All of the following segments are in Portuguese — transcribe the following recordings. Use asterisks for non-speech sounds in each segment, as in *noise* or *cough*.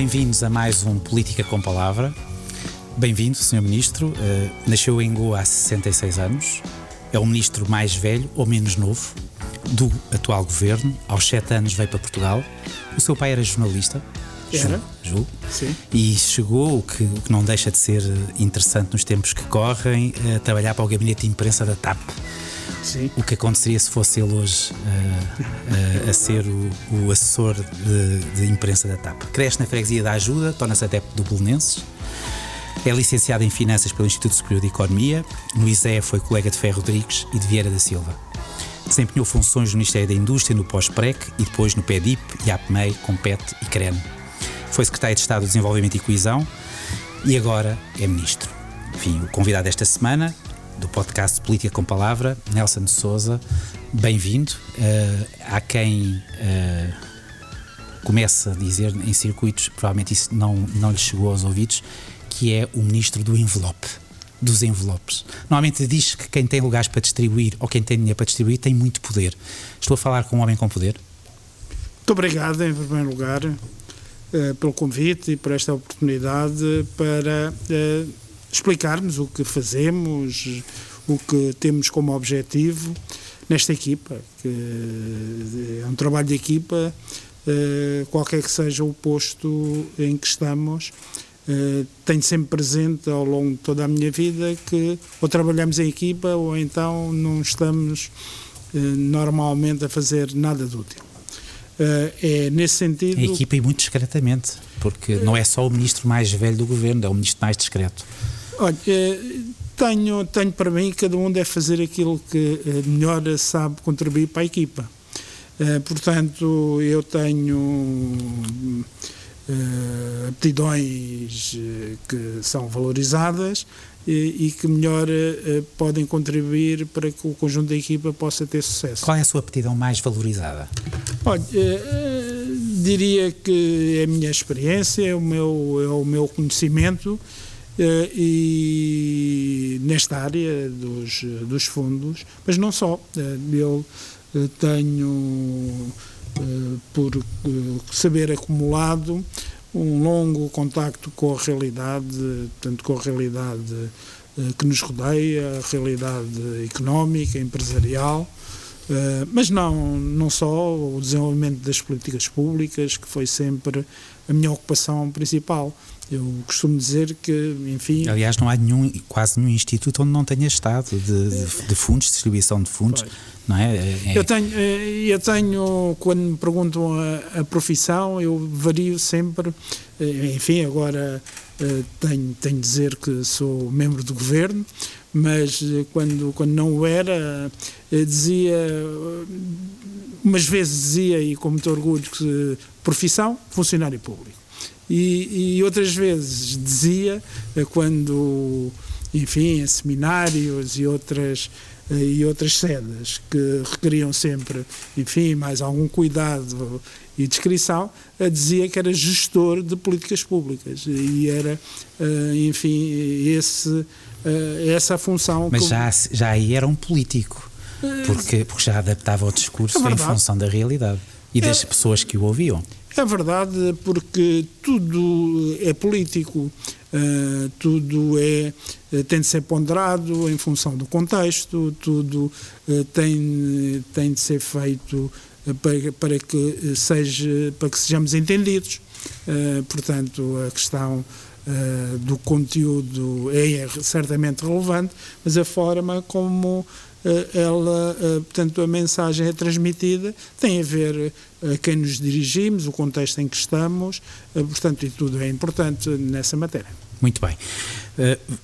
bem-vindos a mais um Política com Palavra. Bem-vindo, Sr. Ministro. Uh, nasceu em Goa há 66 anos. É o ministro mais velho ou menos novo do atual governo. Aos 7 anos veio para Portugal. O seu pai era jornalista. Era? Ju, Sim. E chegou, o que, o que não deixa de ser interessante nos tempos que correm, a trabalhar para o gabinete de imprensa da TAP. Sim. o que aconteceria se fosse ele hoje uh, uh, a ser o, o assessor de, de, imprensa da TAP. Cresce na freguesia da Ajuda, torna-se adepto do Belenenses, é licenciado em Finanças pelo Instituto Superior de Economia, no ISE foi colega de Ferro Rodrigues e de Vieira da Silva. Desempenhou funções no Ministério da Indústria, no pós-PREC e depois no PEDIP, IAPMEI, COMPET e CREN. Foi secretário de Estado do Desenvolvimento e Coesão e agora é ministro. Enfim, o convidado desta semana do podcast Política com Palavra, Nelson de Souza. Bem-vindo. Uh, há quem uh, comece a dizer em circuitos, provavelmente isso não, não lhe chegou aos ouvidos, que é o ministro do envelope. Dos envelopes. Normalmente diz que quem tem lugares para distribuir ou quem tem dinheiro para distribuir tem muito poder. Estou a falar com um homem com poder? Muito obrigado, em primeiro lugar, uh, pelo convite e por esta oportunidade para explicarmos o que fazemos, o que temos como objetivo nesta equipa, que é um trabalho de equipa, eh, qualquer que seja o posto em que estamos. Eh, tenho sempre presente ao longo de toda a minha vida que ou trabalhamos em equipa ou então não estamos eh, normalmente a fazer nada de útil. É nesse sentido. A equipa e muito discretamente, porque não é só o ministro mais velho do governo, é o ministro mais discreto. Olha, eh, tenho, tenho para mim que cada um deve fazer aquilo que eh, melhor sabe contribuir para a equipa. Eh, portanto, eu tenho aptidões que são valorizadas e, que melhor podem contribuir para que o conjunto da equipa possa ter sucesso. Qual é a sua aptidão mais valorizada? Olha, diria que é a minha experiência, é o meu, é o meu conhecimento e nesta área dos, dos fundos, mas não só. Eh, eu eh, tenho, por saber acumulado, um longo contacto com a realidade, tanto com a realidade que nos rodeia, a realidade económica, empresarial, mas não, não só o desenvolvimento das políticas públicas, que foi sempre a minha ocupação principal. Eu costumo dizer que, enfim. Aliás, não há nenhum, quase nenhum instituto onde não tenha estado de, de, de fundos, distribuição de fundos, pois. não é? é? Eu, tenho, eh, eu tenho, quando me perguntam a, a profissão, eu vario sempre, eh, enfim, agora eh, tenho, tenho de dizer que sou membro do governo, mas quando, quando não o era, dizia, umas vezes dizia, e com muito orgulho, que profissão, funcionário público. E, e outras vezes dizia, eh, quando, enfim, em seminários e outras eh, e outras sedas que requeriam sempre, enfim, mais algum cuidado e descrição, eh, dizia que era gestor de políticas públicas e era, enfim, esse, essa função. Mas já, já aí era um político, porque, porque já adaptava o discurso é em função da realidade e das é, pessoas que o ouviam. É verdade, porque tudo é político, uh, tudo é, eh, tem de ser ponderado em função do contexto, tudo uh, tem, tem de ser feito para, para, que seja, para que sejamos entendidos. Portanto, a questão do conteúdo é certamente relevante, mas a forma como eh, ela, eh, portanto, a mensagem é transmitida, tem a ver a eh, quem nos dirigimos, o contexto em que estamos, portanto, e tudo é importante nessa matéria. Muito bem.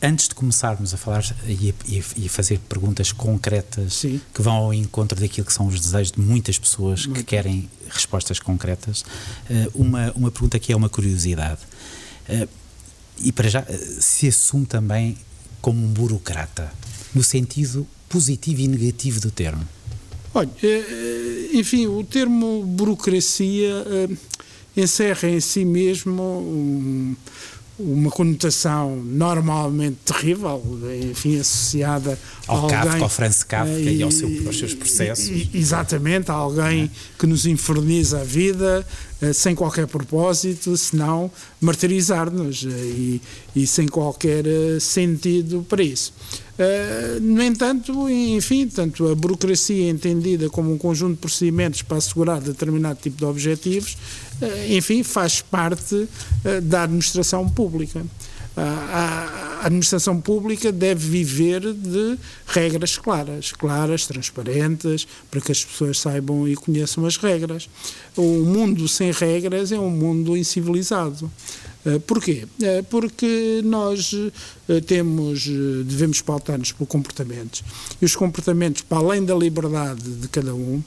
Antes de começarmos a falar e, e, e fazer perguntas concretas Sim. que vão ao encontro daquilo que são os desejos de muitas pessoas Muito. que querem respostas concretas, uma, uma pergunta que é uma curiosidade. E para já, se assume também como um burocrata, no sentido positivo e negativo do termo? Olha, eh, eh, enfim, o termo burocracia eh, encerra em si mesmo uma conotação normalmente terrível, enfim, associada ao alguém, Kafka, ao Franz Kafka e, e ao seu, aos seus processos. exatamente, a alguém é. que nos inferniza a vida, sem qualquer propósito, senão martirizar-nos e, e, sem qualquer sentido para isso. No entanto, enfim, tanto a burocracia entendida como um conjunto de procedimentos para assegurar determinado tipo de objetivos, enfim, faz parte da administração pública a administração pública deve viver de regras claras, claras, transparentes, para que as pessoas saibam e conheçam as regras. O mundo sem regras é um mundo incivilizado. Eh, porquê? Eh, porque nós eh, temos, devemos pautar-nos por comportamentos. E os comportamentos, para além da liberdade de cada um,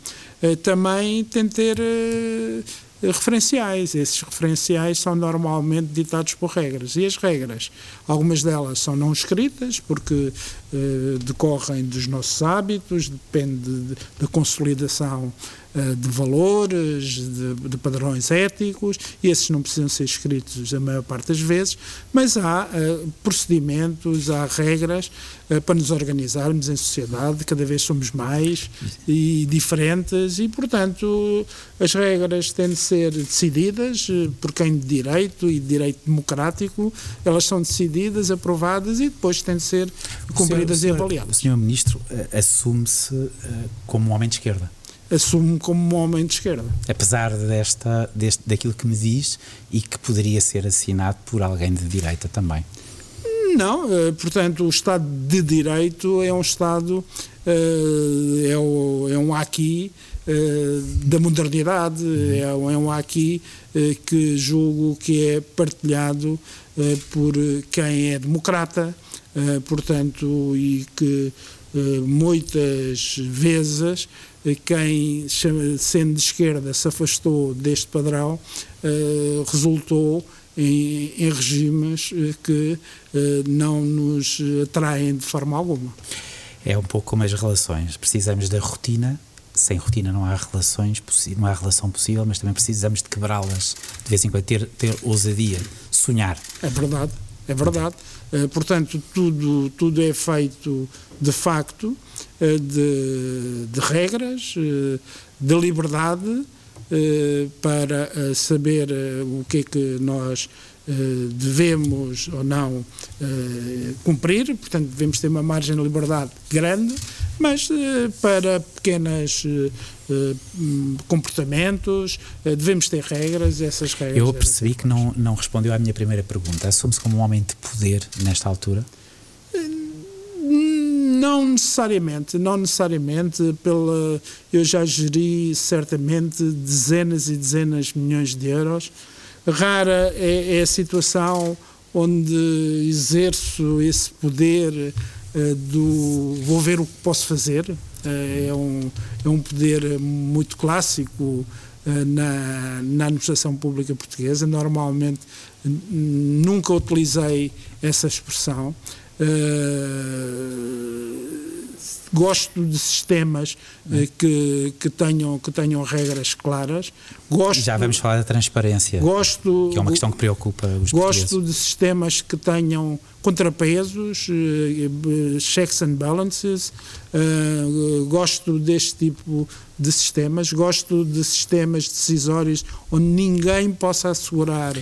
também têm de ter referenciais. Esses referenciais são normalmente ditados por regras. E as regras, algumas delas são não escritas, porque decorrem dos nossos hábitos, depende da consolidação de valores, de, de, padrões éticos, e esses não precisam ser escritos a maior parte das vezes, mas há uh, procedimentos, há regras uh, para nos organizarmos em sociedade, cada vez somos mais e diferentes, e portanto as regras têm de ser decididas por quem de direito e de direito democrático, elas são decididas, aprovadas e depois têm de ser cumpridas senhor, e avaliadas. O senhor Ministro assume-se como um homem de esquerda assumo como um homem de esquerda. Apesar desta, deste, daquilo que me diz e que poderia ser assinado por alguém de direita também. Não, eh, portanto, o Estado de Direito é um Estado, eh, é, um aqui eh, da modernidade, é, é um aqui que julgo que é partilhado por quem é democrata, portanto, e que muitas vezes quem, sendo de esquerda, se afastou deste padrão, eh, resultou em, em regimes eh, que eh, não nos atraem de forma alguma. É um pouco como as relações. Precisamos da rotina. Sem rotina não há relações, não há relação possível, mas também precisamos de quebrá-las de vez em quando, ter, ter ousadia, sonhar. É verdade, é verdade. Portanto, tudo, tudo é feito de facto eh, de, de regras, eh, de liberdade eh, para saber o que é que nós devemos ou não cumprir, portanto devemos ter uma margem de liberdade grande, mas para pequenos comportamentos devemos ter regras, essas regras. Eu percebi que não, não respondeu à minha primeira pergunta. Assume-se como um homem de poder nesta altura? Não necessariamente, não necessariamente pela eu já geri certamente dezenas e dezenas de milhões de euros. Rara é, é a situação onde exerço esse poder uh, do vou ver o que posso fazer. Uh, é, um, é um poder muito clássico uh, na, na administração pública portuguesa. Normalmente nunca utilizei essa expressão. Uh, gosto de sistemas uh, que, que, tenham, que tenham regras claras. Gosto, Já vamos falar da transparência, gosto, que é uma questão que preocupa os Gosto de sistemas que tenham contrapesos, uh, checks and balances. gosto deste tipo de sistemas. Gosto de sistemas decisórios onde ninguém possa assegurar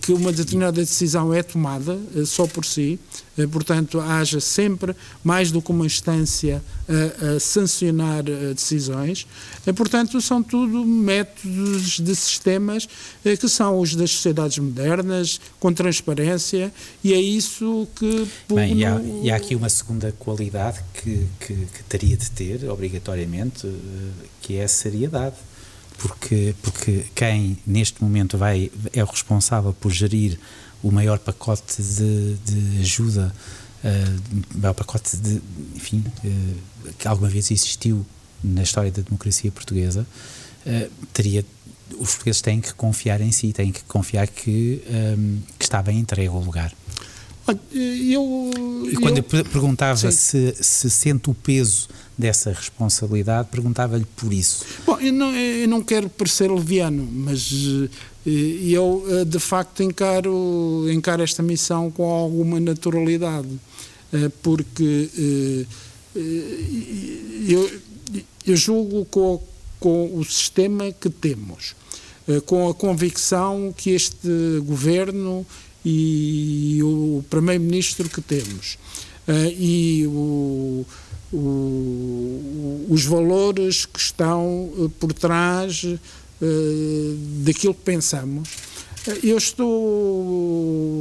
que uma determinada decisão é tomada eh, só por si, eh, portanto, haja sempre mais do que uma instância a, a sancionar eh, decisões. Portanto, são tudo métodos de sistemas que são os das sociedades modernas, com transparência, e é isso que. Bem, e, há, e há aqui uma segunda qualidade que, que, que teria de ter, obrigatoriamente, que é a seriedade porque, porque quem neste momento vai, é o responsável por gerir o maior pacote de, de ajuda, uh, o maior pacote de, enfim, uh, que alguma vez existiu na história da democracia portuguesa, uh, teria os portugueses têm que confiar em si, têm que confiar que, um, que está bem entregue ao lugar. Eu, e quando eu, eu perguntava se, se sente o peso dessa responsabilidade, perguntava-lhe por isso. Bom, eu não, eu não quero parecer leviano, mas eh, eu eh, de facto encaro, encaro esta missão com alguma naturalidade, porque eu, eu julgo com, com o sistema que temos com a convicção que este governo e o primeiro-ministro que temos e o, o, os valores que estão por trás daquilo que pensamos eu estou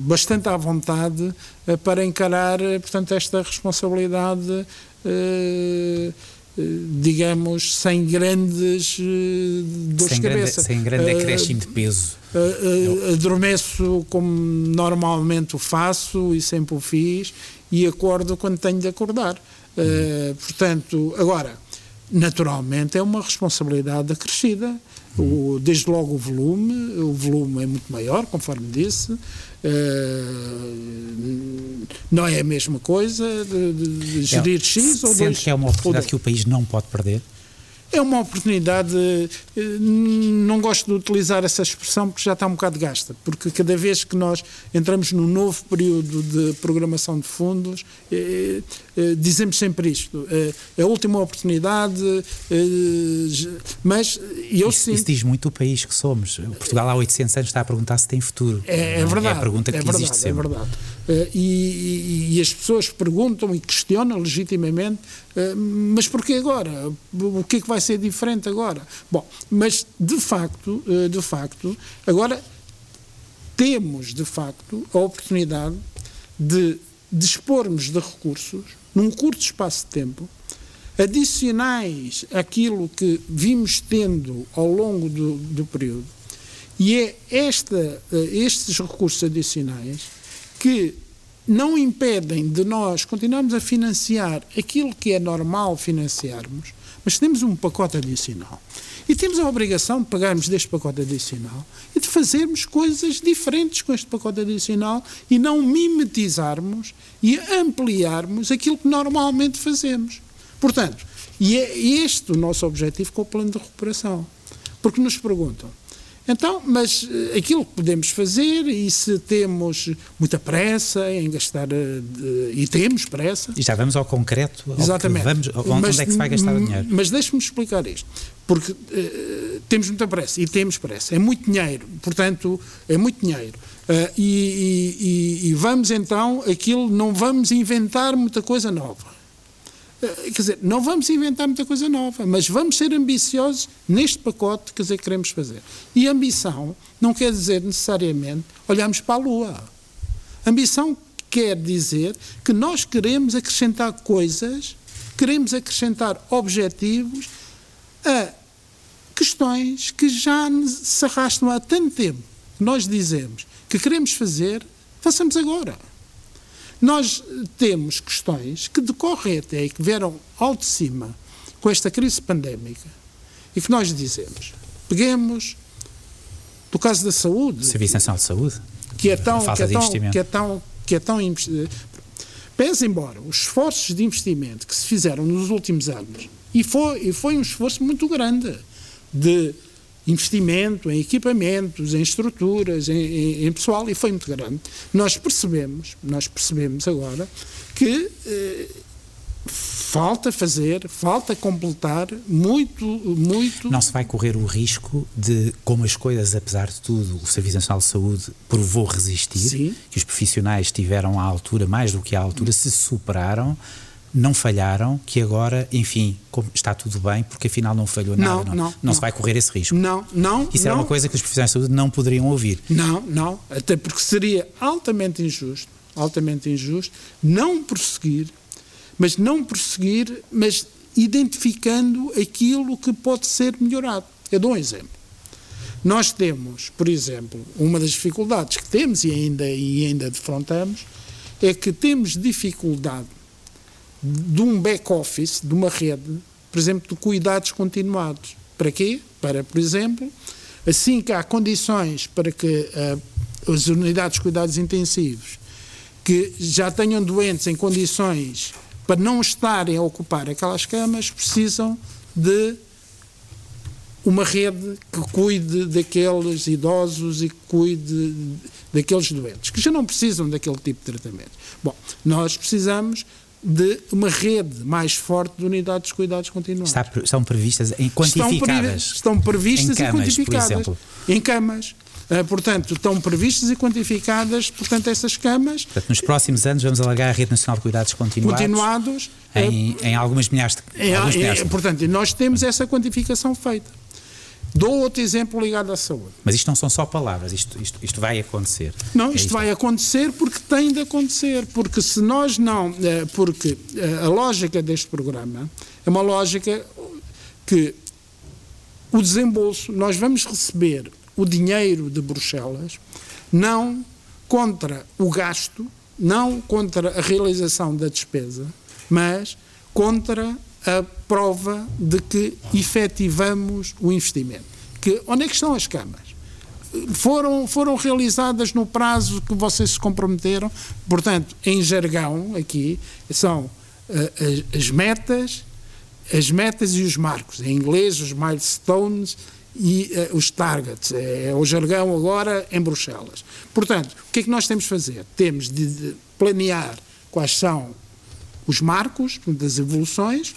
bastante à vontade eh, para encarar, eh, portanto, esta responsabilidade, eh, digamos, sem grandes dores sem de cabeça. Grande, sem grande acréscimo de peso. Adormeço como normalmente o faço e sempre o fiz e acordo quando tenho de acordar. Hum. Portanto, agora, naturalmente é uma responsabilidade acrescida o, desde logo o volume, o volume é muito maior, conforme disse, uh, não é a mesma coisa de, de gerir é, X ou dois. que é uma oportunidade que o país não pode perder? é uma oportunidade. Eh, não gosto de utilizar essa expressão porque já está um bocado gasta, porque cada vez que nós entramos num novo período de programação de fundos, eh, dizemos sempre isto: é a última oportunidade, mas eu isso, isso diz muito o país que somos. Portugal há 800 anos está a perguntar se tem futuro. É, é verdade. É a pergunta que é verdade, existe sempre. É verdade. E, e, e as pessoas perguntam e questionam legitimamente mas porquê agora? O que é que vai ser diferente agora? Bom, mas de facto, eh, de facto, agora temos de facto a oportunidade de dispormos de recursos num curto espaço de tempo adicionais àquilo que vimos tendo ao longo do, do período e é esta, eh, estes recursos adicionais que não impedem de nós continuarmos a financiar aquilo que é normal financiarmos, mas temos um pacote adicional. E temos a obrigação de pagarmos deste pacote adicional e de fazermos coisas diferentes com este pacote adicional e não mimetizarmos e ampliarmos aquilo que normalmente fazemos. Portanto, e é este o nosso objetivo com o plano de recuperação. Porque nos perguntam, então, mas eh, aquilo que podemos fazer, e se temos muita pressa em gastar, eh, e temos pressa. E já vamos ao concreto, ao Exatamente. Vamos, onde mas, é que se vai gastar o dinheiro? Mas deixe-me explicar isto, porque uh, temos muita pressa, e temos pressa, é muito dinheiro, portanto, é muito dinheiro. Uh, e, e, e vamos então, aquilo, não vamos inventar muita coisa nova quer dizer, não vamos inventar muita coisa nova, mas vamos ser ambiciosos neste pacote quer dizer, que queremos fazer. E ambição não quer dizer necessariamente olharmos para a Lua. Ambição quer dizer que nós queremos acrescentar coisas, queremos acrescentar objetivos a questões que já se arrastam há tanto tempo. Nós dizemos que queremos fazer, façamos agora. Nós temos questões que decorrem até e que vieram ao de cima com esta crise pandémica e que nós dizemos, peguemos do caso da saúde. Serviço Nacional de Saúde. Que é tão, que é tão, que é tão, que é tão Pese embora os esforços de investimento que se fizeram nos últimos anos, e foi, e foi um esforço muito grande de investimento em equipamentos, em estruturas, em, em, em, pessoal, e foi muito grande. Nós percebemos, nós percebemos agora que eh, falta fazer, falta completar muito, muito. Não se vai correr o risco de, como as coisas, apesar de tudo, o Serviço Nacional de Saúde provou resistir, Sim. que os profissionais estiveram à altura, mais do que à altura, se superaram não falharam, que agora, enfim, está tudo bem, porque afinal não falhou nada. Não, não, não, não se vai correr esse risco. Não, não. Isso não. era uma coisa que os profissionais de saúde não poderiam ouvir. Não, não. Até porque seria altamente injusto, altamente injusto, não prosseguir, mas não prosseguir, mas identificando aquilo que pode ser melhorado. Eu dou um exemplo. Nós temos, por exemplo, uma das dificuldades que temos e ainda, e ainda defrontamos, é que temos dificuldade de um back-office, de uma rede, por exemplo, de cuidados continuados. Para quê? Para, por exemplo, assim que há condições para que uh, as unidades de cuidados intensivos que já tenham doentes em condições para não estarem a ocupar aquelas camas, precisam de uma rede que cuide daqueles idosos e que cuide daqueles doentes, que já não precisam daquele tipo de tratamento. Bom, nós precisamos de uma rede mais forte de unidades de cuidados continuados. Está, estão previstas em quantificadas? Estão, previstas em camas, e quantificadas. Por exemplo. Em camas. Uh, portanto, estão previstas e quantificadas, portanto, essas camas. Portanto, nos próximos anos vamos alargar a Rede Nacional de Cuidados Continuados. Continuados. Em, uh, em algumas milhares de. Em, milhares de... Portanto, nós temos essa quantificação feita. Dou outro exemplo ligado à saúde. Mas isto não são só palavras, isto, isto, isto vai acontecer. Não, isto, é isto vai acontecer porque tem de acontecer. Porque se nós não. Eh, porque a lógica deste programa é uma lógica que o desembolso, nós vamos receber o dinheiro de Bruxelas, não contra o gasto, não contra a realização da despesa, mas contra a prova de que efetivamos o investimento. Que, onde é que estão as camas? Foram, foram realizadas no prazo que vocês se comprometeram, portanto, em jargão, aqui, são uh, as, as metas, as metas e os marcos. Em inglês, os milestones e uh, os targets. É, é o jargão agora em Bruxelas. Portanto, o que é que nós temos de fazer? Temos de, de planear quais são os marcos das evoluções.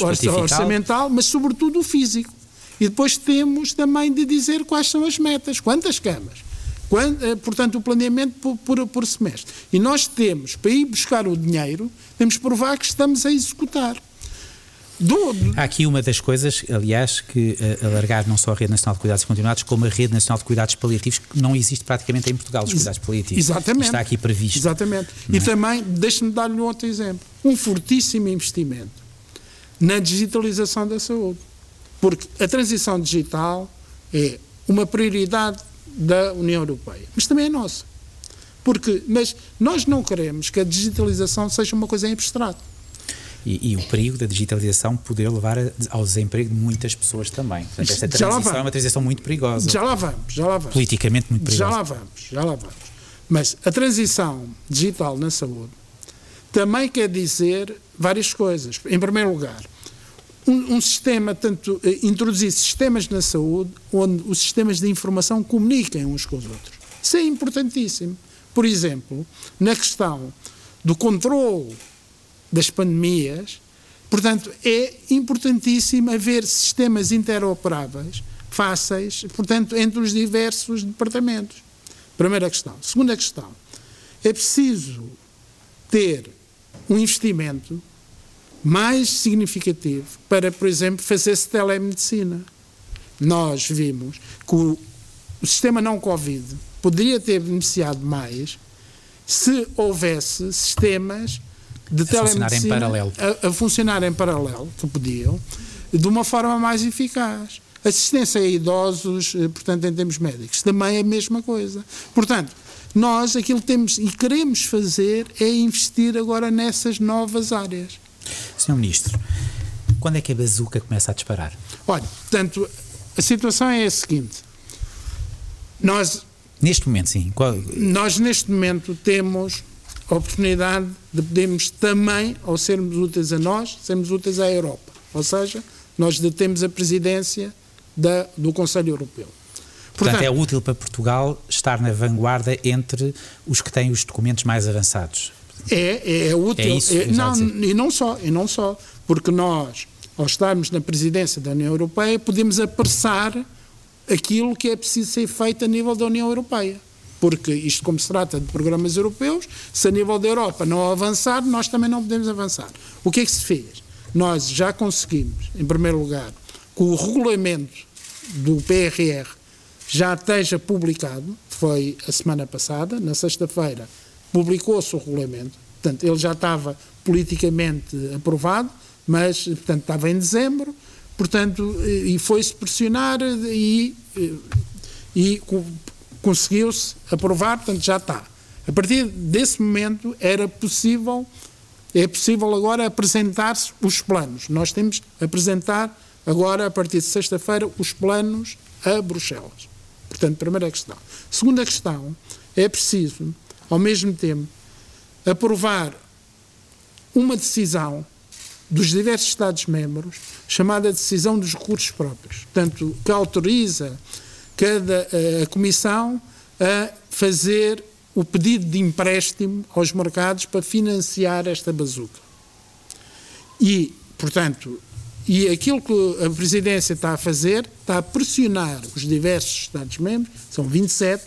Orçamental, orçamental, mas sobretudo o físico. E depois temos também de dizer quais são as metas, quantas camas. Quando, eh, portanto, o planeamento por, por, por semestre. E nós temos, para ir buscar o dinheiro, temos de provar que estamos a executar. Do... Há aqui uma das coisas, aliás, que uh, alargar não só a Rede Nacional de Cuidados Continuados, como a Rede Nacional de Cuidados Paliativos, que não existe praticamente em Portugal, os cuidados paliativos. Exatamente. Está aqui previsto. Exatamente. E é? também, deixe-me dar-lhe um outro exemplo. Um fortíssimo investimento na digitalização da saúde. Porque a transição digital é uma prioridade da União Europeia, mas também é nossa. Porque, mas nós não queremos que a digitalização seja uma coisa em abstrato e, e, o perigo da digitalização poder levar ao desemprego de muitas pessoas também. Portanto, esta transição é uma transição muito perigosa. Já lá vamos, já lá vamos. Politicamente muito perigosa. Já lá vamos, já lá vamos. Mas a transição digital na saúde também quer dizer várias coisas. Em primeiro lugar, um, um sistema, tanto eh, introduzir sistemas na saúde onde os sistemas de informação comuniquem uns com os outros. Isso é importantíssimo. Por exemplo, na questão do controle das pandemias. Portanto, é importantíssimo haver sistemas interoperáveis, fáceis, portanto, entre os diversos departamentos. Primeira questão. Segunda questão. É preciso ter um investimento mais significativo para, por exemplo, fazer-se telemedicina. Nós vimos que o, sistema não Covid poderia ter beneficiado mais se houvesse sistemas de telemedicina a, a, funcionar em paralelo, que podiam, de uma forma mais eficaz. Assistência a idosos, eh, portanto, em termos médicos, também é a mesma coisa. Portanto, nós aquilo que temos e queremos fazer é investir agora nessas novas áreas. Senhor Ministro, quando é que a bazuca começa a disparar? Olha, portanto, a situação é a seguinte. Nós. Neste momento, sim. Qual... Nós, neste momento, temos a oportunidade de podermos também, ao sermos úteis a nós, sermos úteis à Europa. Ou seja, nós detemos a presidência da, do Conselho Europeu. Portanto, Portanto, é útil para Portugal estar na vanguarda entre os que têm os documentos mais avançados. É, é útil. É isso, é, não, e não só, e não só, porque nós, ao estarmos na presidência da União Europeia, podemos apressar aquilo que é preciso ser feito a nível da União Europeia porque isto, como se trata de programas europeus, se a nível da Europa não avançar, nós também não podemos avançar. O que é que se fez? Nós já conseguimos, em primeiro lugar, que o regulamento do PRR já esteja publicado, foi a semana passada, na sexta-feira, publicou-se o regulamento, portanto, ele já estava politicamente aprovado, mas, portanto, estava em dezembro, portanto, e foi-se pressionar e, e conseguiu-se aprovar, portanto já está. A partir desse momento era possível, é possível agora apresentar-se os planos. Nós temos que apresentar agora, a partir de sexta-feira, os planos a Bruxelas. Portanto, primeira questão. Segunda questão, é preciso, ao mesmo tempo, aprovar uma decisão dos diversos Estados-membros, chamada decisão dos recursos próprios, portanto, que autoriza cada a Comissão a fazer o pedido de empréstimo aos mercados para financiar esta bazuca. E, portanto, e aquilo que a Presidência está a fazer, está a pressionar os diversos Estados-membros, são 27,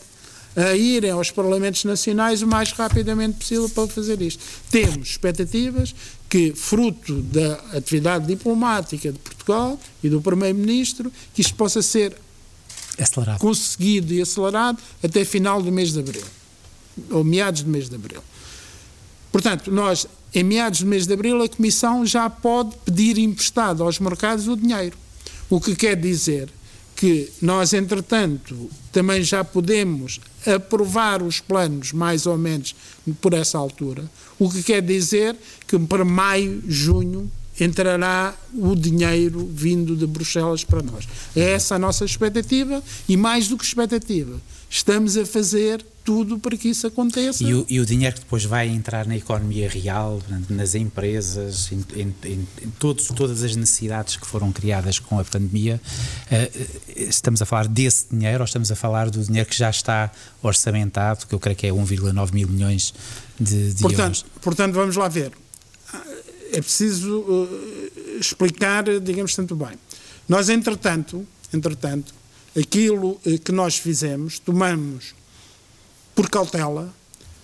a irem aos Parlamentos Nacionais o mais rapidamente possível para fazer isto. Temos expectativas que, fruto da atividade diplomática de Portugal e do Primeiro-Ministro, que isto possa ser acelerado. conseguido e acelerado até final do mês de abril, ou meados do mês de abril. Portanto, nós, em meados do mês de abril, a Comissão já pode pedir emprestado aos mercados o dinheiro. O que quer dizer que nós, entretanto, também já podemos aprovar os planos mais ou menos por essa altura, o que quer dizer que para maio, junho, entrará o dinheiro vindo de Bruxelas para nós. É essa a nossa expectativa e mais do que expectativa, estamos a fazer tudo para que isso aconteça. E o, e o dinheiro que depois vai entrar na economia real, nas empresas, em, em, em, todos, todas as necessidades que foram criadas com a pandemia, uh, estamos a falar desse dinheiro ou estamos a falar do dinheiro que já está orçamentado, que eu creio que é 1,9 mil milhões de, de portanto, euros? Portanto, vamos lá ver. É preciso uh, explicar, digamos, tanto bem. Nós, entretanto, entretanto, aquilo eh, que nós fizemos, tomamos por cautela,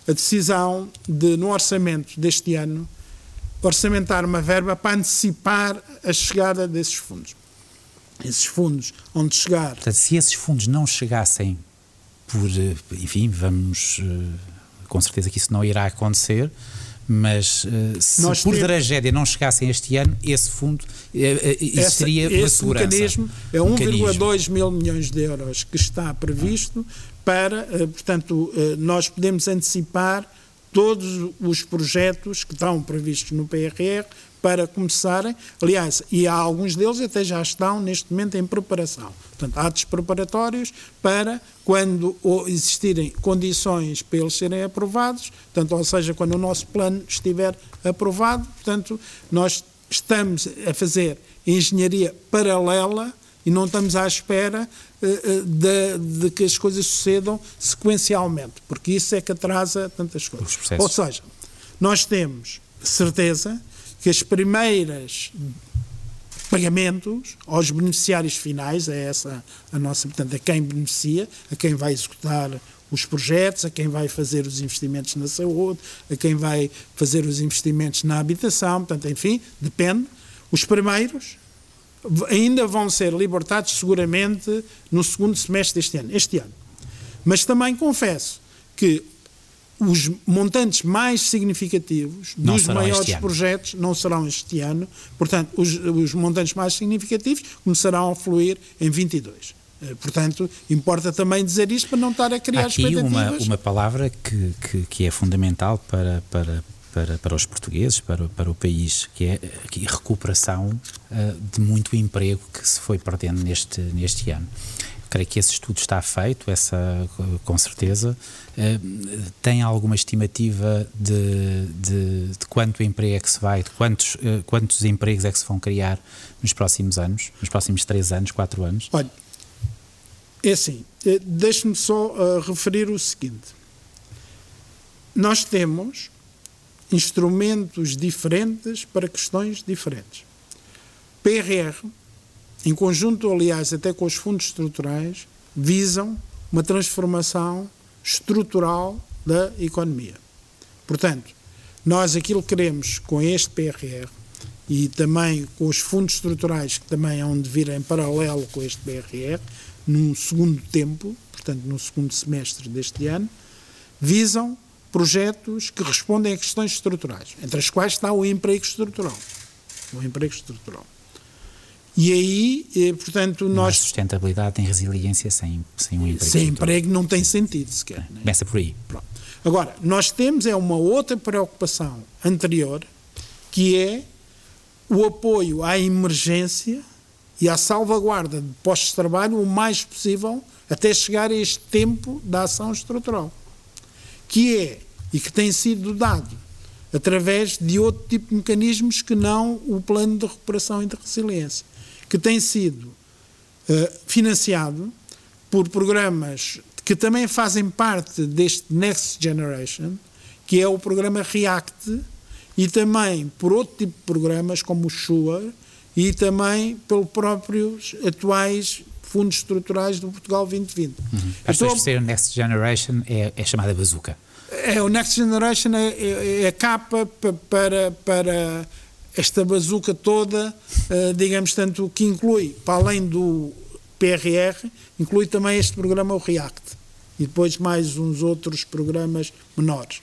a decisão de, no orçamento deste ano, orçamentar uma verba para antecipar a chegada desses fundos. Esses fundos, onde chegar. Portanto, se esses fundos não chegassem por. Eh, enfim, vamos. Com certeza que isso não irá acontecer, mas uh, se Nós por temos, tragédia não chegassem este ano, esse fundo existiria essa, uma esse segurança. mecanismo é 1,2 mil milhões de euros que está previsto para, portanto, nós podemos antecipar todos os projetos que estão previstos no PRR para começarem. Aliás, e há alguns deles até já estão neste momento em preparação. Portanto, atos preparatórios para quando existirem condições para eles serem aprovados, portanto, ou seja, quando o nosso plano estiver aprovado, portanto, nós estamos a fazer engenharia paralela e não estamos à espera uh, de, de, que as coisas sucedam sequencialmente, porque isso é que atrasa tantas coisas. Ou seja, nós temos certeza que as primeiras pagamentos aos beneficiários finais, é essa a nossa, portanto, a quem beneficia, a quem vai executar os projetos, a quem vai fazer os investimentos na saúde, a quem vai fazer os investimentos na habitação, portanto, enfim, depende. Os primeiros ainda vão ser libertados seguramente no segundo semestre deste ano, este ano. Mas também confesso que os montantes mais significativos não dos maiores projetos não serão este ano, portanto, os, os, montantes mais significativos começarão a fluir em 22. Eh, portanto, importa também dizer isto para não estar a criar Aqui expectativas. Uma, uma palavra que, que, que é fundamental para, para, para, para os portugueses, para, para o país, que é a recuperação uh, de muito emprego que se foi perdendo neste, neste ano creio que esse estudo está feito, essa com certeza. Eh, tem alguma estimativa de, de, de, quanto emprego é que se vai, de quantos, eh, quantos empregos é que se vão criar nos próximos anos, nos próximos três anos, quatro anos? Olha, é assim, eh, deixe-me só uh, referir o seguinte. Nós temos instrumentos diferentes para questões diferentes. PRR em conjunto, aliás, até com os fundos estruturais, visam uma transformação estrutural da economia. Portanto, nós aquilo que queremos com este PRR e também com os fundos estruturais que também hão de vir em paralelo com este PRR, num segundo tempo, portanto no segundo semestre deste ano, visam projetos que respondem a questões estruturais, entre as quais está o emprego estrutural. O emprego estrutural. E aí, eh, portanto, nós. Sustentabilidade tem resiliência sem, sem um emprego. Sem emprego não tem sentido sequer. É, começa por aí. Pronto. Agora, nós temos é uma outra preocupação anterior, que é o apoio à emergência e à salvaguarda de postos de trabalho o mais possível até chegar a este tempo da ação estrutural. Que é, e que tem sido dado através de outro tipo de mecanismos que não o plano de recuperação e de resiliência que tem sido uh, financiado por programas que também fazem parte deste Next Generation, que é o programa REACT, e também por outro tipo de programas como o SURE, e também pelos próprios atuais fundos estruturais do Portugal 2020. Uhum. Para então, ser Next Generation é, é chamada bazuca. É, o Next Generation é, é, é a capa para, para esta bazuca toda, uh, digamos, tanto que inclui, para além do PRR, inclui também este programa, o REACT, e depois mais uns outros programas menores,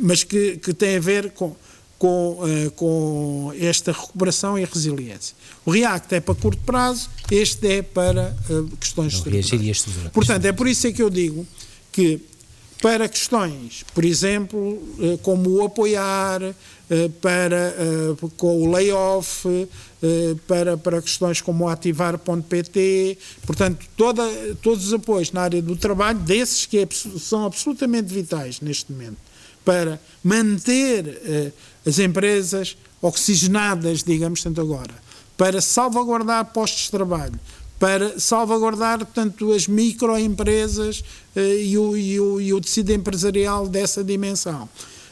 mas que, que têm a ver com, com, uh, com esta recuperação e resiliência. O REACT é para curto prazo, este é para uh, questões estruturais. Portanto, é por isso é que eu digo que para questões, por exemplo, eh, como o apoiar, eh, para, eh, com o layoff, para, para questões como o ativar.pt, portanto, toda, todos os apoios na área do trabalho, desses que é, são absolutamente vitais neste momento, para manter as empresas oxigenadas, digamos tanto agora, para salvaguardar postos de trabalho, para salvaguardar, portanto, as microempresas uh, e, o, e, o, e, o, tecido empresarial dessa dimensão.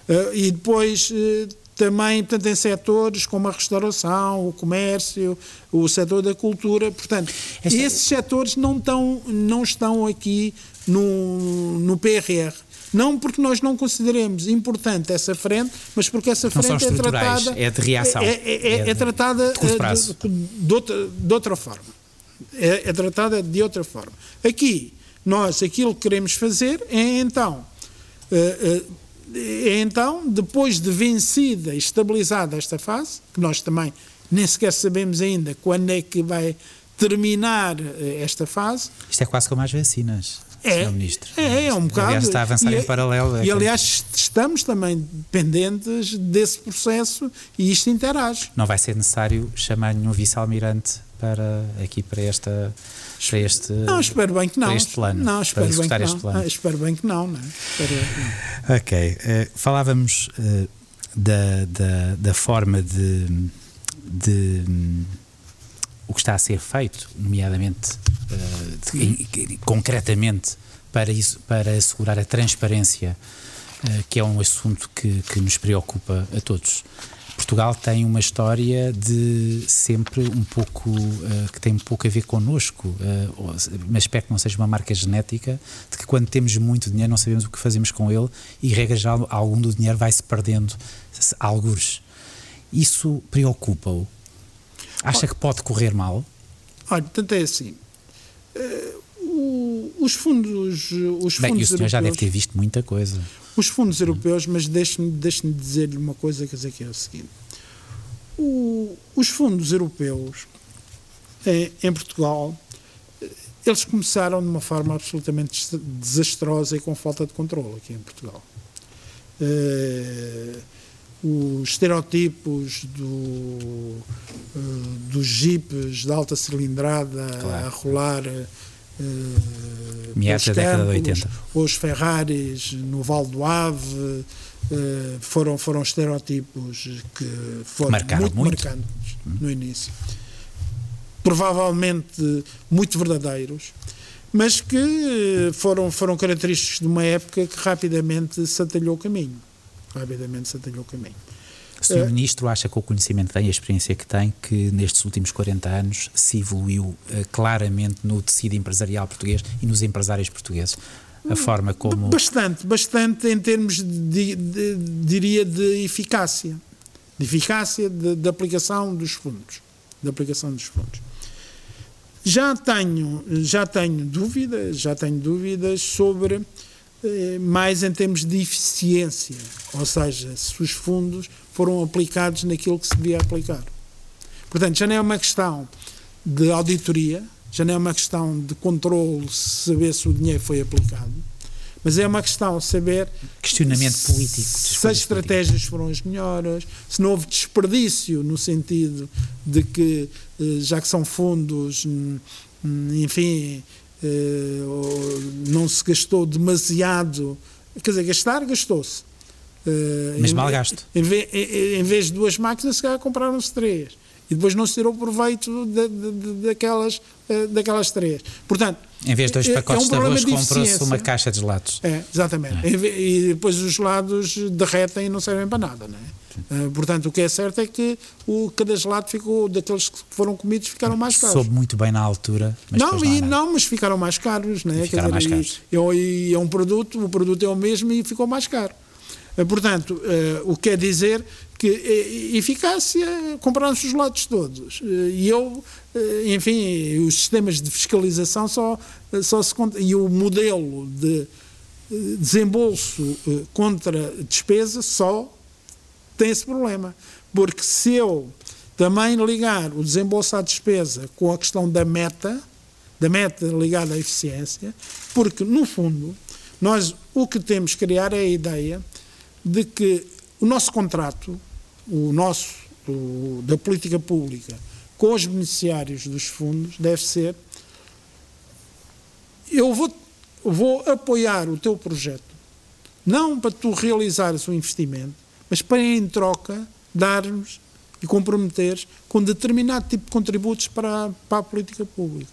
Uh, e depois uh, também, portanto, em setores como a restauração, o comércio, o setor da cultura, portanto, Esta... esses setores não estão, não estão aqui no, no PRR. Não porque nós não consideremos importante essa frente, mas porque essa frente é tratada. É de reação. É, é, é, é, é tratada de, de, outra, de outra forma é, é tratada de outra forma. Aqui, nós aquilo que queremos fazer é então, é, é então, depois de vencida e estabilizada esta fase, que nós também nem sequer sabemos ainda quando é que vai terminar eh, esta fase. Isto é quase como as vacinas. É, Sr. Ministro. É, é um bocado. Aliás, está a avançar e, em paralelo. É e, aliás, estamos também dependentes desse processo e isto interage. Não vai ser necessário chamar nenhum vice-almirante para aqui para esta para este não espero bem que não este plano não espero bem que não. Plano. Ah, espero bem que não, não, é? não. ok uh, falávamos uh, da, da, da forma de, de um, o que está a ser feito nomeadamente uh, de, concretamente para isso para assegurar a transparência que é um assunto que, que nos preocupa a todos Portugal tem uma história de sempre um pouco uh, que tem um pouco a ver connosco, uh, mas espero que não seja uma marca genética de que quando temos muito dinheiro não sabemos o que fazemos com ele e regra já algum do dinheiro vai se perdendo alguns. Isso preocupa-o? Acha que pode correr mal? Olha, portanto é assim. Uh, o, os fundos, os Bem, fundos o senhor já deve ter visto muita coisa os fundos europeus, mas deixe-me deixe dizer-lhe uma coisa, quer dizer, que é o seguinte. O, os fundos europeus em, em, Portugal, eles começaram de uma forma absolutamente desastrosa e com falta de controle aqui em Portugal. Uh, os estereotipos do, uh, dos jipes de alta cilindrada claro. a rolar meados da década de 80. Os Ferraris no Val do Ave uh, foram, foram estereotipos que foram Marcaram muito, muito. marcantes no início. Provavelmente muito verdadeiros, mas que foram, foram característicos de uma época que rapidamente se atalhou o caminho. Rapidamente se atalhou o caminho. O Sr. Ministro acha que o conhecimento tem, a experiência que tem, que nestes últimos 40 anos se evoluiu uh, claramente no tecido empresarial português e nos empresários portugueses? A forma como. Bastante, bastante em termos, de, de, de diria, de eficácia. De eficácia de, de aplicação dos fundos. De aplicação dos fundos. Já tenho, já tenho dúvidas, já tenho dúvidas sobre eh, mais em termos de eficiência, ou seja, se os fundos foram aplicados naquilo que se devia aplicar. Portanto, já não é uma questão de auditoria, já não é uma questão de controle, saber se o dinheiro foi aplicado, mas é uma questão de saber questionamento político se as estratégias foram as melhores, se não houve desperdício no sentido de que eh, já que são fundos, hum, hum, enfim, eh, não se gastou demasiado, quer dizer, gastar gastou-se, Uh, Mas mal gasto. Em, vez, em, em vez de duas máquinas, se calhar compraram-se três. e depois não se tirou proveito de, de, de, daquelas, uh, daquelas três. Portanto, em vez de dois pacotes é um de arroz, comprou-se uma caixa de gelados. É, exatamente. É. E depois os gelados derretem e não servem para nada, não é? Uh, portanto, o que é certo é que o, cada gelado ficou, daqueles que foram comidos, ficaram mais caros. Soube muito bem na altura. Não, e, não, mas ficaram mais caros. Não é? Ficaram dizer, mais caros. E, e, é um produto, o produto é o mesmo e ficou mais caro. Uh, portanto, uh, o que quer dizer que eficácia, compraram-se os gelados todos. E eu, enfim, os sistemas de fiscalização só, só se. E o modelo de desembolso contra despesa só tem esse problema. Porque se eu também ligar o desembolso à despesa com a questão da meta, da meta ligada à eficiência, porque, no fundo, nós o que temos que criar é a ideia de que o nosso contrato, o nosso, da política pública, com os beneficiários dos fundos, deve ser: eu vou, vou apoiar o teu projeto, não para tu realizares o investimento, mas para em troca dar-nos e comprometer com determinado tipo de contributos para, para a política pública,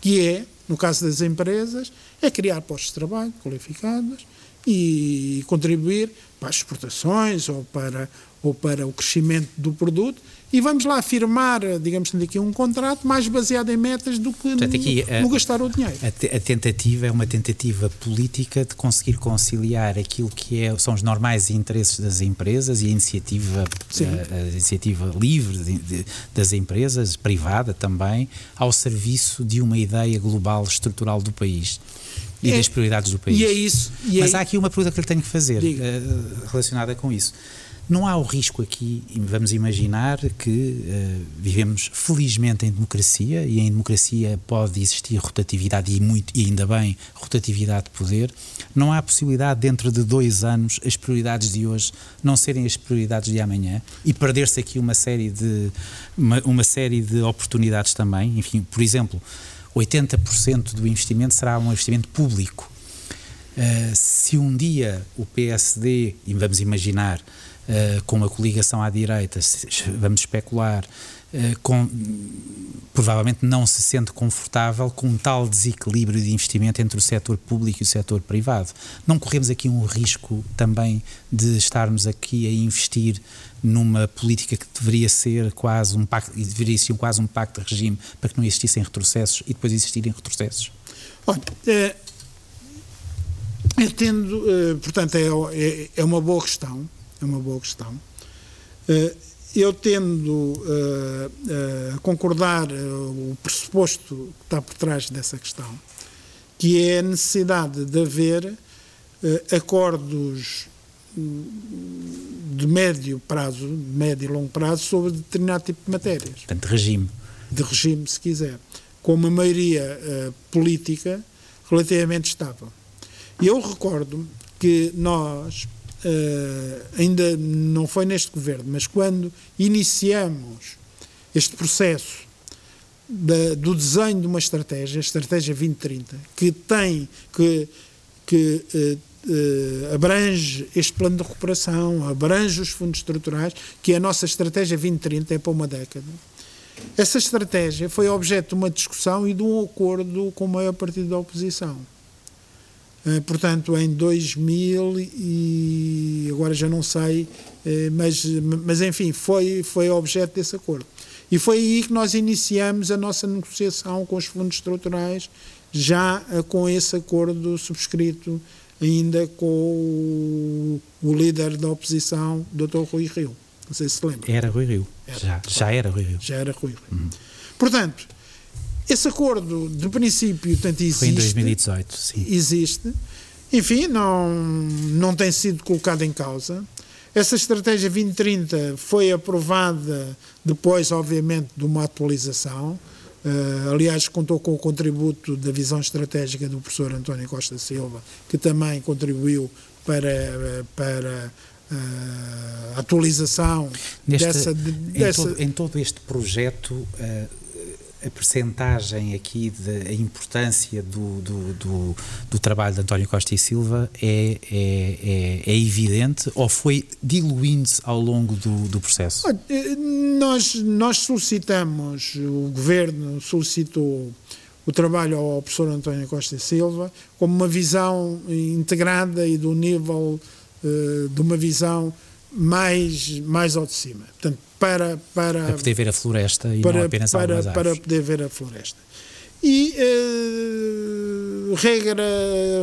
que é, no caso das empresas, é criar postos de trabalho qualificados e contribuir para as exportações ou para, ou para o crescimento do produto. E vamos lá firmar, digamos aqui, um contrato mais baseado em metas do que Portanto, no, aqui, no, gastar o dinheiro. A, a, tentativa é uma tentativa política de conseguir conciliar aquilo que é, são os normais interesses das empresas e a iniciativa, a, a, iniciativa livre de, de, das empresas, privada também, ao serviço de uma ideia global estrutural do país e é, das prioridades do país. E é isso. E Mas é, há aqui uma pergunta que eu tenho que fazer uh, relacionada com isso. Não há o risco aqui, vamos imaginar que uh, vivemos felizmente em democracia e em democracia pode existir rotatividade e, muito, e ainda bem rotatividade de poder. Não há possibilidade dentro de dois anos as prioridades de hoje não serem as prioridades de amanhã e perder-se aqui uma série de uma, uma série de oportunidades também. Enfim, por exemplo, 80% do investimento será um investimento público. Uh, se um dia o PSD, e vamos imaginar, uh, com uma coligação à direita, vamos especular, uh, com, provavelmente não se sente confortável com um tal desequilíbrio de investimento entre o setor público e o setor privado. Não corremos aqui um risco também de estarmos aqui a investir numa política que deveria ser quase um pacto, deveria ser quase um pacto de regime para que não existissem retrocessos e depois existirem retrocessos? Olha, é, entendo, é, portanto, é, é, é, uma boa questão, é uma boa questão. É, eu tendo a concordar o pressuposto que está por trás dessa questão, que é a necessidade de haver acordos de médio prazo, médio e longo prazo, sobre determinado tipo de matérias. Portanto, de regime. De regime, se quiser. Com uma maioria uh, política relativamente estável. E eu recordo que nós, uh, ainda não foi neste governo, mas quando iniciamos este processo da, do desenho de uma estratégia, a Estratégia 2030, que tem, que, que uh, uh, abrange este plano de recuperação, abrange os fundos estruturais, que é a nossa estratégia 2030 é para uma década. Essa estratégia foi objeto de uma discussão e de um acordo com o maior partido da oposição. Uh, portanto, em 2000 e agora já não sei, uh, mas, mas enfim, foi, foi objeto desse acordo. E foi aí que nós iniciamos a nossa negociação com os fundos estruturais, já com esse acordo subscrito ainda com o, o líder da oposição, Dr. Rui Rio. Não sei se se lembra. Era Rui Rio. Era, já, já era Rui Rio. Já era Rui Rio. Uhum. Portanto, esse acordo de princípio tanto existe. Foi em 2018, sim. Existe. Enfim, não, não tem sido colocado em causa. Essa estratégia 2030 foi aprovada depois, obviamente, de uma atualização. Uh, aliás, contou com o contributo da visão estratégica do professor António Costa Silva, que também contribuiu para, para uh, a atualização Neste, dessa. Em, dessa... Todo, em, todo, este projeto, uh, a percentagem aqui da importância do, do, do, do, trabalho de António Costa e Silva é, é, é, é evidente ou foi diluindo-se ao longo do, do processo? Eh, nós, nós solicitamos, o Governo solicitou o trabalho ao professor António Costa e Silva como uma visão integrada e do nível uh, de uma visão mais, mais ao de cima. Portanto, para, para, para poder ver a floresta e para, não apenas para, algumas Para poder ver a floresta. E, uh, regra,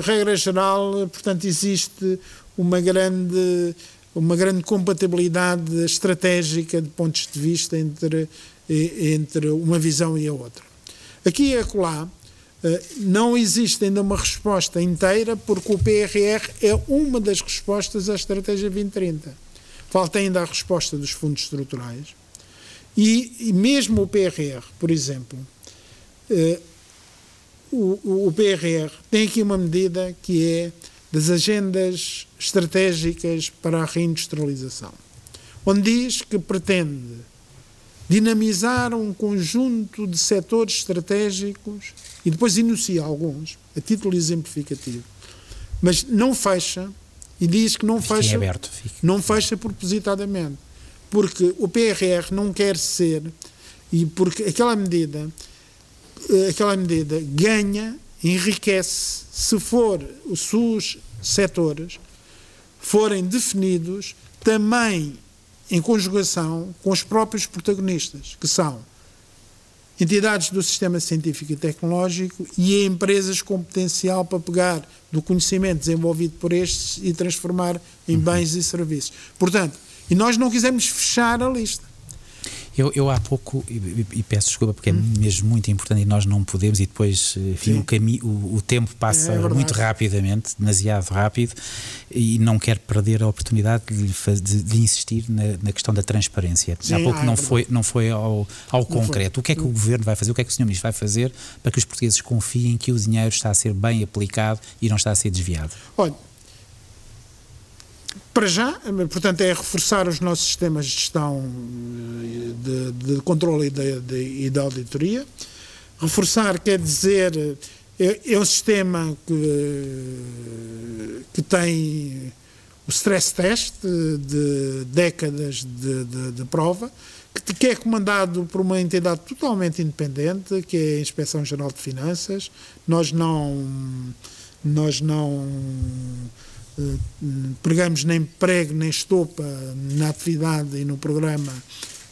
regra geral, portanto, existe uma grande, uma grande compatibilidade estratégica de pontos de vista entre, entre uma visão e a outra. Aqui e acolá, uh, não existe ainda uma resposta inteira, porque o PRR é uma das respostas à Estratégia 2030 Falta ainda a resposta dos fundos estruturais. E, e mesmo o PRR, por exemplo, eh, o, o PRR tem aqui uma medida que é das agendas estratégicas para a reindustrialização, onde diz que pretende dinamizar um conjunto de setores estratégicos e depois enuncia alguns, a título exemplificativo, mas não fecha e diz que não fique fecha, aberto, não fecha propositadamente, porque o PRR não quer ser e porque aquela medida, eh, aquela medida ganha, enriquece se for os seus setores forem definidos também em conjugação com os próprios protagonistas, que são entidades do sistema científico e tecnológico e empresas com potencial para pegar do conhecimento desenvolvido por estes e transformar em uhum. bens e serviços. Portanto, e nós não quisemos fechar a lista. Eu, eu há pouco, e, e, peço desculpa porque é hum. mesmo muito importante e nós não podemos, e depois enfim, o, caminho, o, o, tempo passa é muito rapidamente, demasiado rápido, e não quero perder a oportunidade de, de, de insistir na, na, questão da transparência. Sim, há pouco ah, não, é foi, não foi ao, ao concreto. Foi. O que é que o Governo vai fazer, o que é que o Sr. Ministro vai fazer para que os portugueses confiem que o dinheiro está a ser bem aplicado e não está a ser desviado? Olha, para já, portanto, é reforçar os nossos sistemas de gestão de, de controle e de, de, de auditoria. Reforçar quer dizer, é, é um sistema que, que tem o stress test de décadas de, de, de, prova, que, que, é comandado por uma entidade totalmente independente, que é a Inspeção Geral de Finanças. Nós não, nós não pregamos nem prego nem estopa na atividade e no programa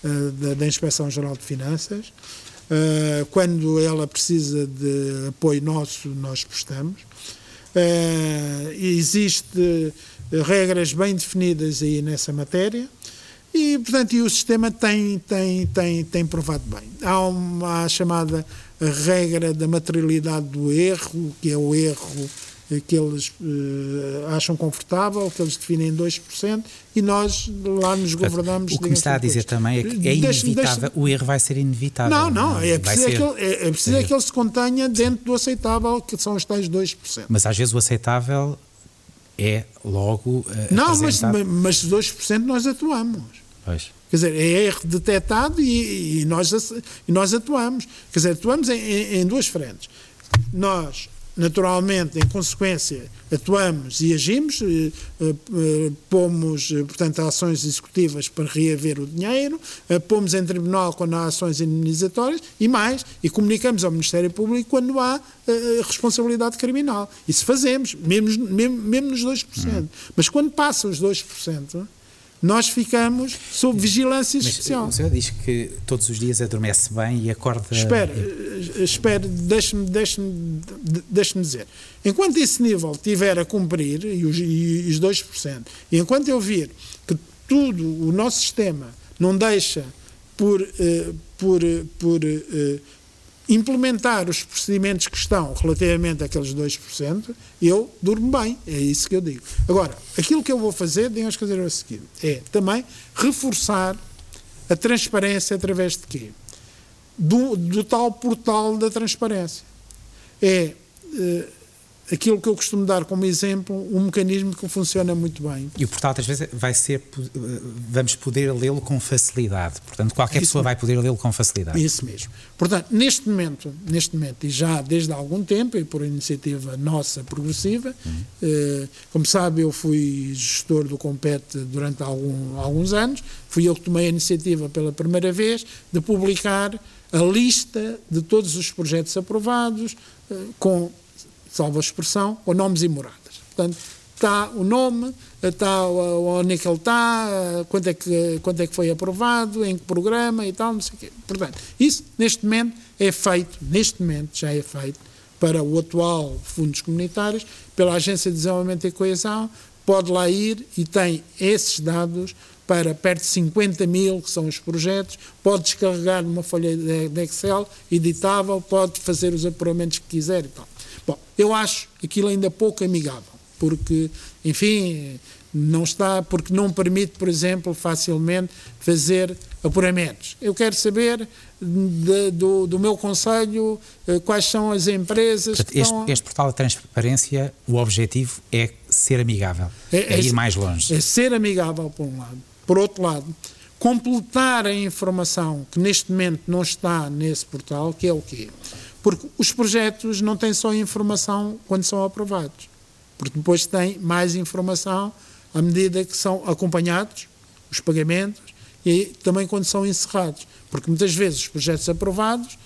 uh, da, Inspeção Geral de Finanças. Uh, quando ela precisa de apoio nosso, nós prestamos. Existe regras bem definidas aí nessa matéria e, portanto, e o sistema tem, tem, tem, tem provado bem. Há uma chamada regra da materialidade do erro, que é o erro que eles uh, acham confortável, que eles definem em 2%, e nós lá nos governamos. O que me está a dizer também é que é inevitável, o erro vai ser inevitável. Não, não, é preciso, é que, ele, é, é preciso é que ele se contenha dentro do aceitável, que são os tais 2%. Mas às vezes o aceitável é logo. Uh, não, mas, mas 2% nós atuamos. Pois. Quer dizer, é erro detectado e, e, nós, e nós atuamos. Quer dizer, atuamos em, em, em duas frentes. Nós naturalmente, em consequência, atuamos e agimos, eh, eh, pomos, eh, portanto, ações executivas para reaver o dinheiro, pomos em tribunal quando há ações indemnizatórias e mais, e comunicamos ao Ministério Público quando há responsabilidade criminal. Isso fazemos, mesmo, mesmo, mesmo nos 2%. Hum. Mas quando passa os 2%, nós ficamos sob vigilância Mas especial. O senhor diz que todos os dias adormece bem e acorda. Espera, espera, deixe-me deixe deixe dizer. Enquanto esse nível estiver a cumprir, e os, e os 2%, e enquanto eu vir que tudo, o nosso sistema, não deixa por, uh, por, por uh, implementar os procedimentos que estão relativamente àqueles 2%, eu durmo bem. É isso que eu digo. Agora, aquilo que eu vou fazer, digamos fazer o seguinte, é também reforçar a transparência através de quê? Do, do tal portal da transparência. É, eh, aquilo que eu costumo dar como exemplo, um mecanismo que funciona muito bem. E o portal, às vezes, vai ser, vamos poder lê-lo com facilidade. Portanto, qualquer Isso pessoa mesmo. vai poder lê-lo com facilidade. Isso mesmo. Portanto, neste momento, neste momento, e já desde há algum tempo, e por iniciativa nossa progressiva, uhum. eh, como sabe, eu fui gestor do Compete durante algum, alguns anos, fui eu que tomei a iniciativa pela primeira vez de publicar a lista de todos os projetos aprovados, eh, com salvo a expressão, ou nomes e moradas. Portanto, está o nome, está onde é que ele está, quanto é que, quanto é que foi aprovado, em que programa e tal, não sei o quê. Portanto, isso, neste momento, é feito, neste momento já é feito, para o atual Fundos Comunitários, pela Agência de Desenvolvimento e Coesão, pode lá ir e tem esses dados para perto de 50 mil, que são os projetos, pode descarregar numa folha de Excel editável, pode fazer os apuramentos que quiser e tal. Bom, eu acho aquilo ainda pouco amigável, porque, enfim, não está, porque não permite, por exemplo, facilmente fazer apuramentos. Eu quero saber de, do, do meu conselho eh, quais são as empresas. Portanto, este, estão... este, portal de transparência, o objetivo é ser amigável, é, é, é ir mais longe. É ser amigável, por um lado. Por outro lado, completar a informação que neste momento não está nesse portal, que é o quê? Porque os projetos não têm só informação quando são aprovados, porque depois têm mais informação à medida que são acompanhados os pagamentos e também quando são encerrados, porque muitas vezes os projetos aprovados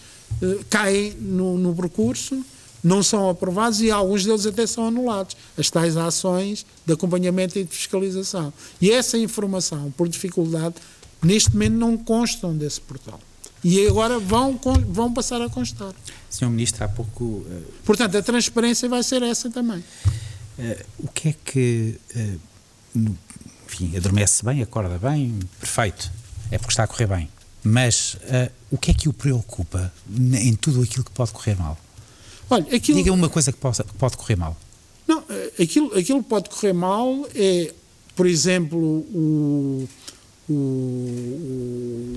eh, caem no, no percurso, não são aprovados e alguns deles até são anulados, as tais ações de acompanhamento e de fiscalização. E essa informação, por dificuldade, neste momento não constam desse portal. E agora vão, vão passar a constar. Senhor Ministro, há pouco. Uh, Portanto, a transparência vai ser essa também. Uh, o que é que. Uh, no, enfim, adormece bem, acorda bem, perfeito. É porque está a correr bem. Mas o que é que o preocupa em tudo aquilo que pode correr mal? Olha, aquilo... Diga uma coisa que, possa, que pode correr mal. Não, aquilo, aquilo que pode correr mal é, por exemplo, o, o,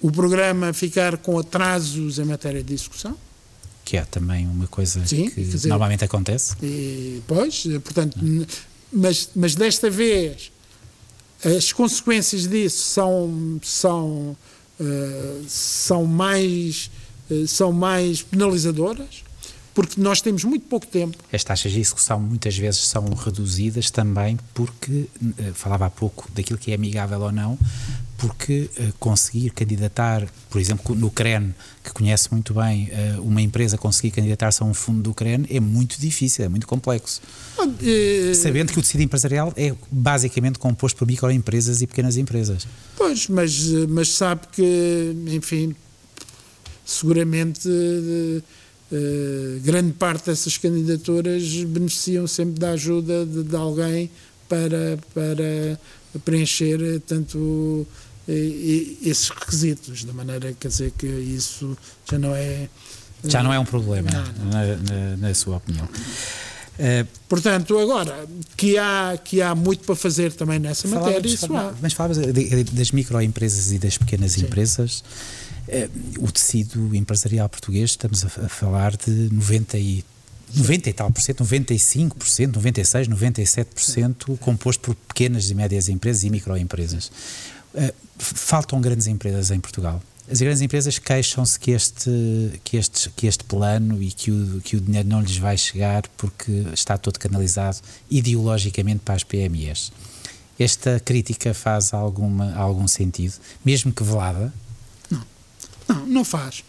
o programa ficar com atrasos em matéria de execução. Que é também uma coisa Sim, que dizer, normalmente acontece. E, pois, portanto, mas, mas desta vez as consequências disso são, são, uh, são, mais, uh, são mais penalizadoras porque nós temos muito pouco tempo. As taxas de execução muitas vezes são reduzidas também porque, eh, falava há pouco daquilo que é amigável ou não, porque uh, conseguir candidatar, por exemplo, no CREN, que conhece muito bem, uh, uma empresa conseguir candidatar-se a um fundo do CREN é muito difícil, é muito complexo. Uh, Sabendo que o tecido empresarial é basicamente composto por microempresas e pequenas empresas. Pois, mas, mas sabe que, enfim, seguramente eh, grande parte dessas candidaturas beneficiam sempre da ajuda de, de alguém para, para preencher eh, tanto eh, esses requisitos, de maneira quer dizer que isso já não é já não é um problema na, na, na, sua opinião. Uh, Portanto, agora que há, que há muito para fazer também nessa matéria, isso há. Mas falavas das microempresas e das pequenas Sim. empresas. Eh, o tecido empresarial português, estamos a, falar de 90 e 90 e tal por cento, 95%, 96%, 97% composto por pequenas e médias empresas e microempresas. Uh, faltam grandes empresas em Portugal. As grandes empresas queixam-se que este, que, este, que este plano e que o, que o dinheiro não lhes vai chegar porque está todo canalizado ideologicamente para as PMEs. Esta crítica faz alguma, algum sentido, mesmo que velada? Não, faz.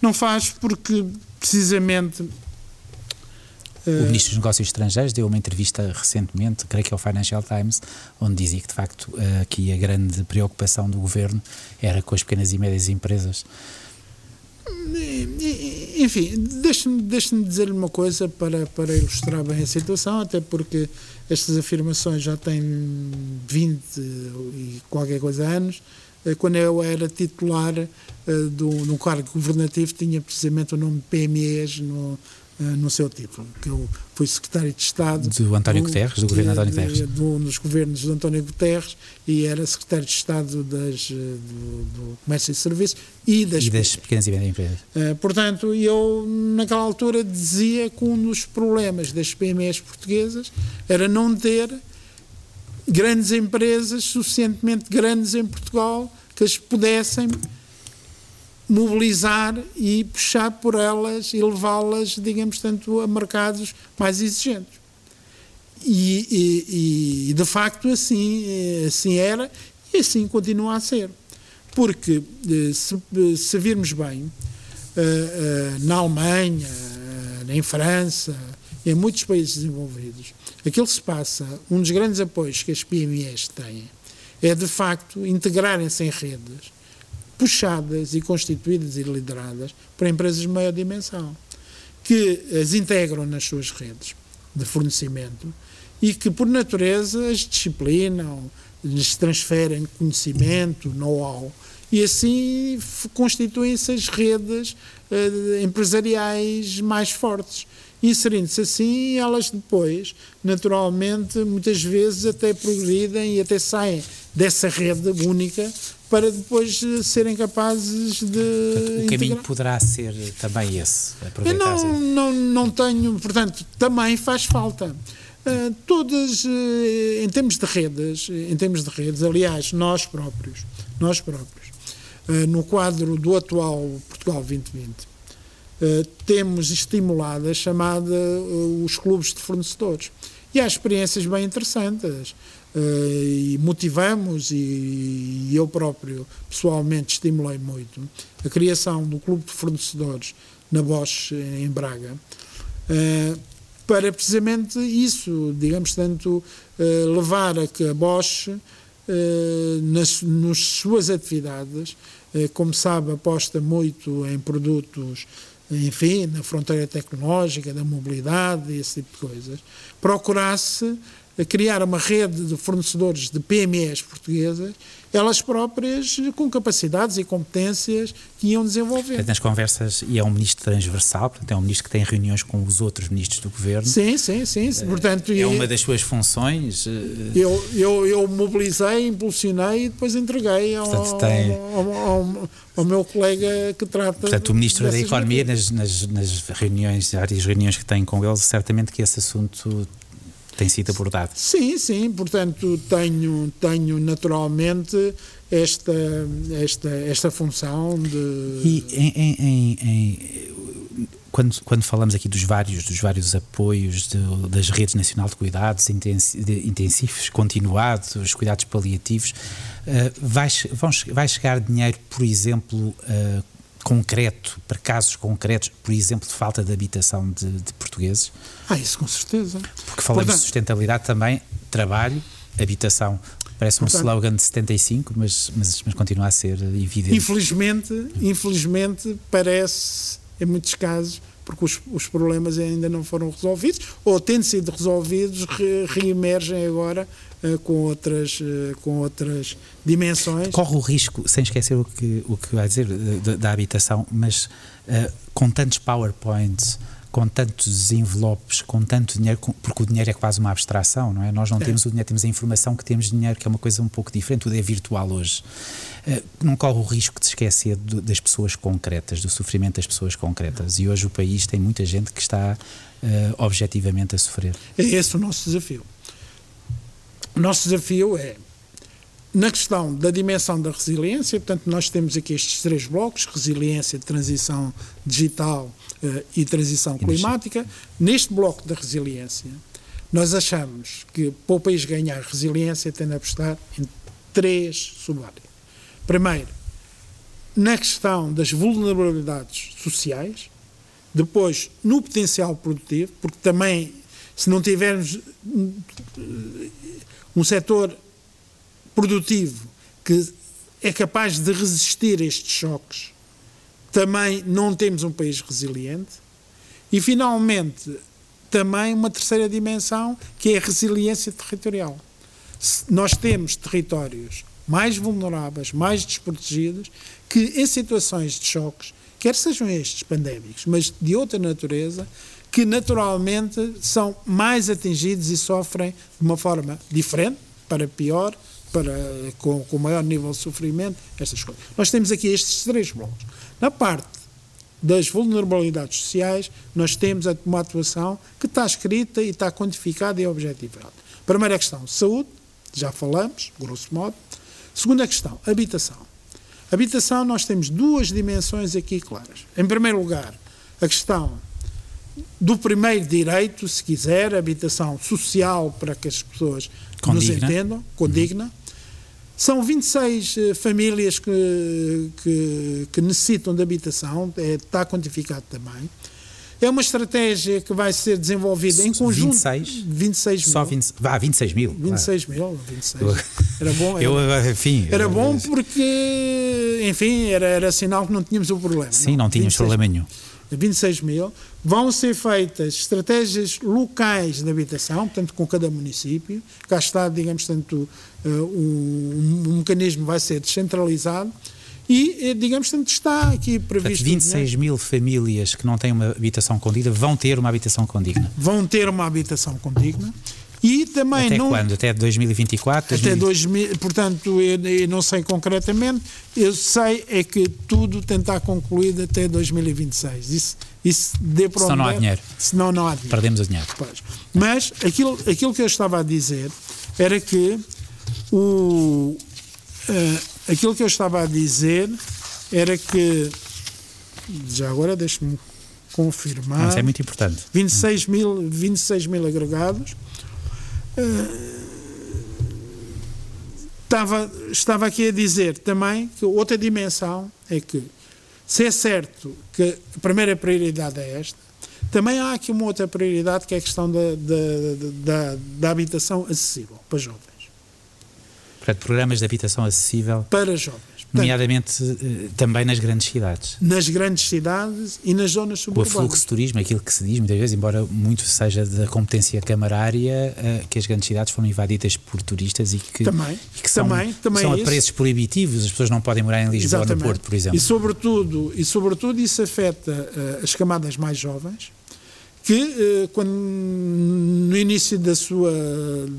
Não faz porque, precisamente. O uh, Ministro dos Negócios Estrangeiros deu uma entrevista recentemente, creio que é o Financial Times, onde dizia que, de facto, aqui a grande preocupação do governo era com as pequenas e médias empresas. Enfim, deixe-me deixe dizer-lhe uma coisa para, para ilustrar bem a situação, até porque estas afirmações já têm 20 e qualquer coisa anos. Eh, quando eu era titular uh, do, cargo governativo, tinha precisamente o nome de PMEs no, no seu título, que eu fui secretário de Estado do António do, Guterres, do governo de, António Guterres, do, nos governos do António Guterres e era secretário de Estado das, do, do Comércio e Serviços e das, e das pequenas e médias empresas. Uh, portanto, eu naquela altura dizia que um dos problemas das PMEs portuguesas era não ter grandes empresas suficientemente grandes em Portugal que as pudessem mobilizar e puxar por elas e levá-las, digamos tanto, a mercados mais exigentes. E, e, e, de facto assim, assim era e assim continua a ser. Porque eh, se, se virmos bem, eh, eh, na Alemanha, em França, em muitos países desenvolvidos, aquilo que se passa, um dos grandes apoios que as PMEs têm, é de facto integrarem-se em redes puxadas e constituídas e lideradas por empresas de maior dimensão, que as integram nas suas redes de fornecimento e que, por natureza, as disciplinam, lhes transferem conhecimento, know-how, e assim constituem-se as redes uh, empresariais mais fortes. Inserindo-se assim, elas depois, naturalmente, muitas vezes até progridem e até saem dessa rede única para depois eh, serem capazes de. Portanto, o caminho poderá ser também esse. Eu não, não, não tenho, portanto, também faz falta. Uh, todas, uh, em termos de redes, em termos de redes, aliás, nós próprios, nós próprios, uh, no quadro do atual Portugal 2020, temos estimulado a chamada os clubes de fornecedores. E há experiências bem interessantes. Uh, e motivamos e, e, eu próprio pessoalmente estimulei muito a criação do clube de fornecedores na Bosch em Braga uh, para precisamente isso, digamos tanto, uh, levar a que a Bosch nas, nas suas atividades, como sabe, aposta muito em produtos enfim, na fronteira tecnológica, da mobilidade, esse tipo de coisas, procurasse criar uma rede de fornecedores de PMEs portuguesas, elas próprias com capacidades e competências que iam desenvolver. Nas conversas, e é um ministro transversal, portanto é um ministro que tem reuniões com os outros ministros do governo. Sim, sim, sim. sim. Portanto, é uma das suas funções. Eh, eu, eu, eu mobilizei, impulsionei e depois entreguei ao, portanto, tem... ao, ao, ao, meu colega que trata. Portanto, o ministro da Economia, nas, nas, nas reuniões, várias reuniões que tem com ele, certamente que esse assunto tem sido abordado. Sim, sim, portanto tenho, tenho naturalmente esta, esta, esta função de... E em, em, em, quando, quando falamos aqui dos vários, dos vários apoios de, das redes nacional de cuidados intensivos, continuados, cuidados paliativos, uh, vai, vão, vai chegar dinheiro, por exemplo, uh, concreto, para casos concretos, por exemplo, de falta de habitação de, de portugueses? Ah, isso com certeza. Porque falamos Portanto, de sustentabilidade também, trabalho, habitação. Parece um Portanto, slogan de 75, mas, mas, mas continua a ser evidente. Infelizmente, infelizmente parece, em muitos casos, porque os, os problemas ainda não foram resolvidos, ou tendo sido resolvidos, re, reemergem agora uh, com, outras, uh, com outras dimensões. Corre o risco, sem esquecer o que, o que vai dizer da, da habitação, mas uh, com tantos PowerPoints com tantos envelopes, com tanto dinheiro, porque o dinheiro é quase uma abstração, não é? Nós não é. temos o dinheiro, temos a informação que temos dinheiro, que é uma coisa um pouco diferente, tudo é virtual hoje. Uh, não corre o risco de se esquecer do, das pessoas concretas, do sofrimento das pessoas concretas. E hoje o país tem muita gente que está uh, objetivamente a sofrer. É esse o nosso desafio. O nosso desafio é na questão da dimensão da resiliência, portanto, nós temos aqui estes três blocos: resiliência, transição digital uh, e transição climática. Neste bloco da resiliência, nós achamos que para o país ganhar resiliência tem de apostar em três subáreas. Primeiro, na questão das vulnerabilidades sociais, depois no potencial produtivo, porque também se não tivermos um setor produtivo que é capaz de resistir a estes choques, também não temos um país resiliente. E, finalmente, também uma terceira dimensão, que é a resiliência territorial. Nós temos territórios mais vulneráveis, mais desprotegidos, que em situações de choques, quer sejam estes pandémicos, mas de outra natureza, que naturalmente são mais atingidos e sofrem de uma forma diferente, para pior, para, com, com maior nível de sofrimento, estas coisas. Nós temos aqui estes três blocos. Na parte das vulnerabilidades sociais, nós temos uma atuação que está escrita e está quantificada e objetivada. Primeira questão, saúde, já falamos, grosso modo. Segunda questão, habitação. Habitação, nós temos duas dimensões aqui claras. Em primeiro lugar, a questão do primeiro direito, se quiser, habitação social para que as pessoas nos entendam, condigna. Uhum. São 26 uh, famílias que, que, que, necessitam de habitação, é, está quantificado também. É uma estratégia que vai ser desenvolvida em conjunto. 26? 26 mil. Só 20, ah, 26 mil. 26 mil, 26. Era bom. *laughs* Era, eu, enfim, era bom porque, enfim, era, era sinal que não tínhamos o problema. Sim, não, não tínhamos problema nenhum. 26 mil. Vão ser feitas estratégias locais de habitação, portanto, com cada município. Cá está, digamos, tanto uh, um, um mecanismo vai ser descentralizado e, eh, digamos, tanto está aqui previsto. Portanto, 26 né? mil famílias que não têm uma habitação condigna vão ter uma habitação condigna. Vão ter uma habitação condigna. E também Até não, quando? Até 2024? Até 2000, portanto, eu, eu, não sei concretamente, eu sei é que tudo tentar concluído até 2026. Isso, isso dê para Senão não há dinheiro. Senão não há dinheiro. Perdemos o dinheiro. Pois. Mas aquilo, aquilo que eu estava a dizer era que o, uh, aquilo que eu estava a dizer era que já agora deixe-me confirmar. Não, isso é muito importante. 26 mil, 26 mil agregados estava, estava aqui a dizer também que outra dimensão é que, se é certo que a primeira prioridade é esta, também há aqui uma outra prioridade que é a questão da, da, da, da habitação acessível para jovens. Portanto, programas de habitação acessível para jovens nomeadamente eh, também nas grandes cidades. Nas grandes cidades e nas zonas suburbanas. O fluxo de turismo, aquilo que se diz muitas vezes, embora muito seja da competência camarária, eh, que as grandes cidades foram invadidas por turistas e que, também, e que são, também, também são a preços proibitivos, as pessoas não podem morar em Lisboa Exatamente. no Porto, por exemplo. E sobretudo, e sobretudo isso afeta uh, as camadas mais jovens, que uh, quando no início da sua,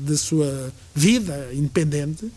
da sua vida independente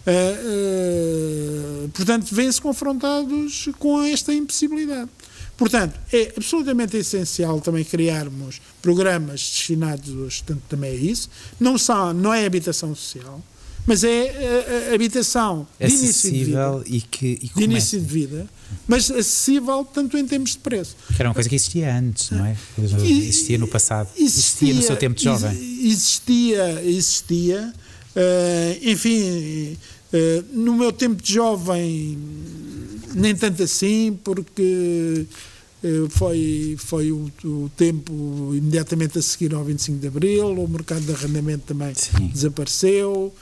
Uh, uh, portanto, vêm-se confrontados com esta impossibilidade. Portanto, é absolutamente essencial também criarmos programas destinados tanto também a isso. Não, só, não é habitação social, mas é a, a habitação de início de vida. E que, e de início de vida, mas acessível tanto em termos de preço. Que era uma coisa que existia antes, não é? Existia no passado. Existia, existia no seu tempo de jovem. Existia, existia Uh, enfim, uh, no meu tempo de jovem, nem tanto assim, porque uh, foi, foi o, o, tempo imediatamente a seguir ao 25 de Abril, o mercado de arrendamento também Sim. desapareceu,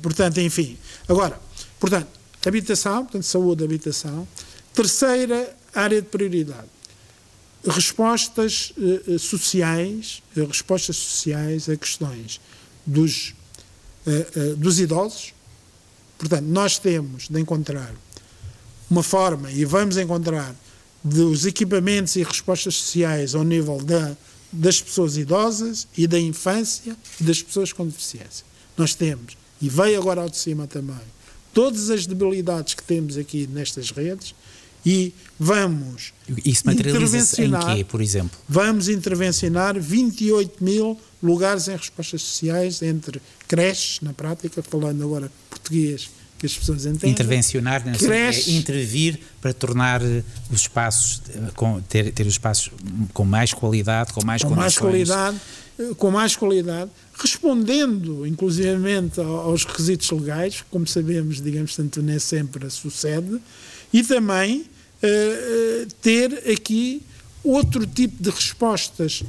portanto, enfim. Agora, portanto, habitação, portanto, saúde, habitação. Terceira área de prioridade respostas sociais, respostas sociais a questões dos uh, dos idosos. Portanto, nós temos de encontrar uma forma, e vamos encontrar, dos equipamentos e respostas sociais ao nível da, das pessoas idosas e da infância e das pessoas com deficiência. Nós temos, e veio agora ao de cima também, todas as debilidades que temos aqui nestas redes e vamos Isso materializa em quê, por exemplo? Vamos intervencionar 28 mil lugares em respostas sociais entre creches, na prática, falando agora português que as pessoas entendem. Intervencionar, né? creches, é intervir para tornar eh, os espaços, eh, com, ter, ter os espaços com mais qualidade, com mais com condições. mais qualidade, com mais qualidade, respondendo inclusivamente aos requisitos legais, como sabemos, digamos, nem sempre sucede, e também uh, ter aqui outro tipo de respostas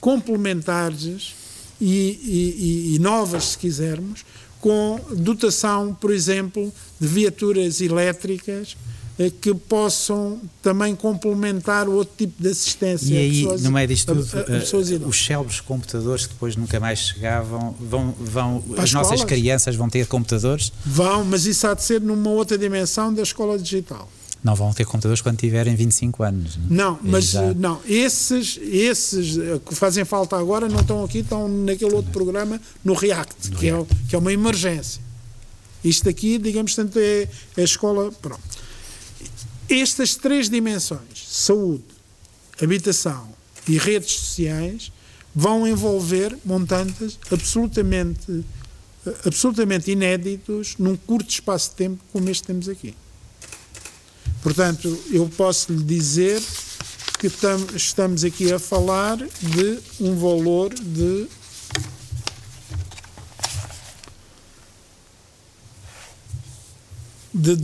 complementares e, e, e novas, se quisermos, com dotação, por exemplo, de viaturas elétricas eh, que possam também complementar outro tipo de assistência. E aí, pessoas, no meio disto tudo, a, a, os célebres computadores que depois nunca mais chegavam, vão, vão as nossas crianças vão ter computadores? Vão, mas isso há de ser numa outra dimensão da escola digital. Não vão ter computadores quando tiverem 25 anos. Não, mas já... não, esses, esses que fazem falta agora não estão aqui, estão naquele outro programa, no React, no que, React. É, que é uma emergência. Isto aqui, digamos, tanto é, é a escola. Pronto. Estas três dimensões, saúde, habitação e redes sociais, vão envolver montantes absolutamente, absolutamente inéditos num curto espaço de tempo como este temos aqui. Portanto, eu posso lhe dizer que estamos aqui a falar de um valor de de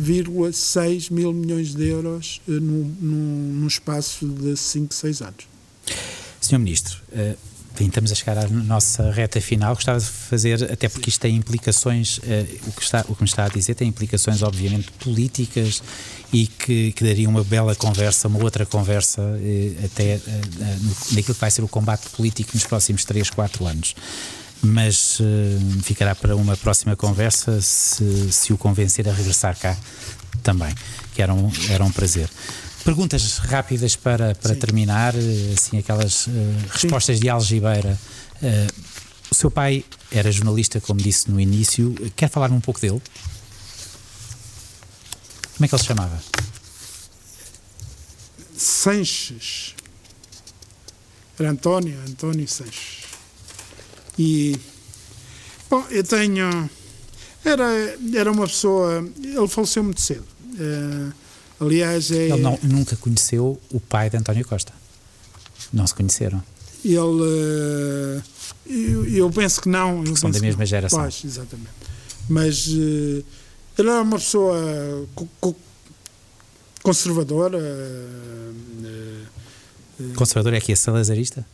2,6 mil milhões de euros uh, num, num, num, espaço de 5, 6 anos. Senhor Ministro, uh, estamos a chegar à nossa reta final. Gostava de fazer, até porque isto tem implicações, uh, o, que está, o que me está a dizer tem implicações, obviamente, políticas e que, que daria uma bela conversa, uma outra conversa, uh, até naquilo que vai ser o combate político nos próximos 3, 4 anos mas uh, ficará para uma próxima conversa se, se o convencer a regressar cá também, que era um, era um prazer. Perguntas rápidas para, para terminar, eh, assim, aquelas uh, respostas de algibeira. Uh, o seu pai era jornalista, como disse no início. Quer falar um pouco dele? Como é que ele se chamava? Sanches. Era António, António Sanches. E, bom, eu tenho. Era, era uma pessoa. Ele faleceu muito cedo. Uh, aliás, é. Ele não, nunca conheceu o pai de António Costa. Não se conheceram. Ele. Uh, eu, eu, penso que não. Que são da mesma geração. Pois, exatamente. Mas uh, ele era uma pessoa co co conservadora. Conservador é que é salazarista?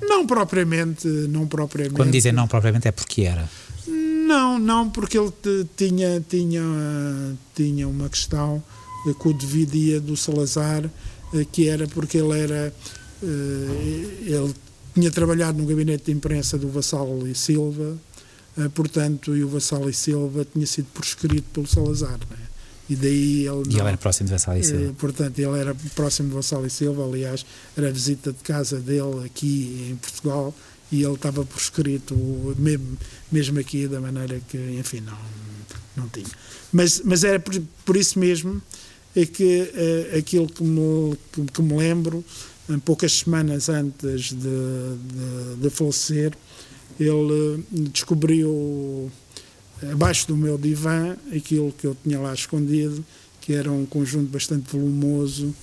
Não propriamente, não propriamente. Quando dizem não propriamente é porque era. Não, não, porque ele tinha, tinha, tinha uma questão que o dividia do Salazar, eh, que era porque ele era. Eh, ele tinha trabalhado no gabinete de imprensa do Vassal e Silva, eh, portanto, e o Vassal e Silva tinha sido proscrito pelo Salazar. Não é? E daí ele. E ele era próximo de Vassal e Silva. portanto, ele era próximo de Vassal e Silva, aliás, era a visita de casa dele aqui em Portugal e ele estava por escrito, mesmo, mesmo aqui, da maneira que, enfim, não, não tinha. Mas, mas era por, por isso mesmo é que uh, aquilo que me, que, que, me lembro, poucas semanas antes de, de, de falecer, ele descobriu abaixo do meu divã aquilo que eu tinha lá escondido, que era um conjunto bastante volumoso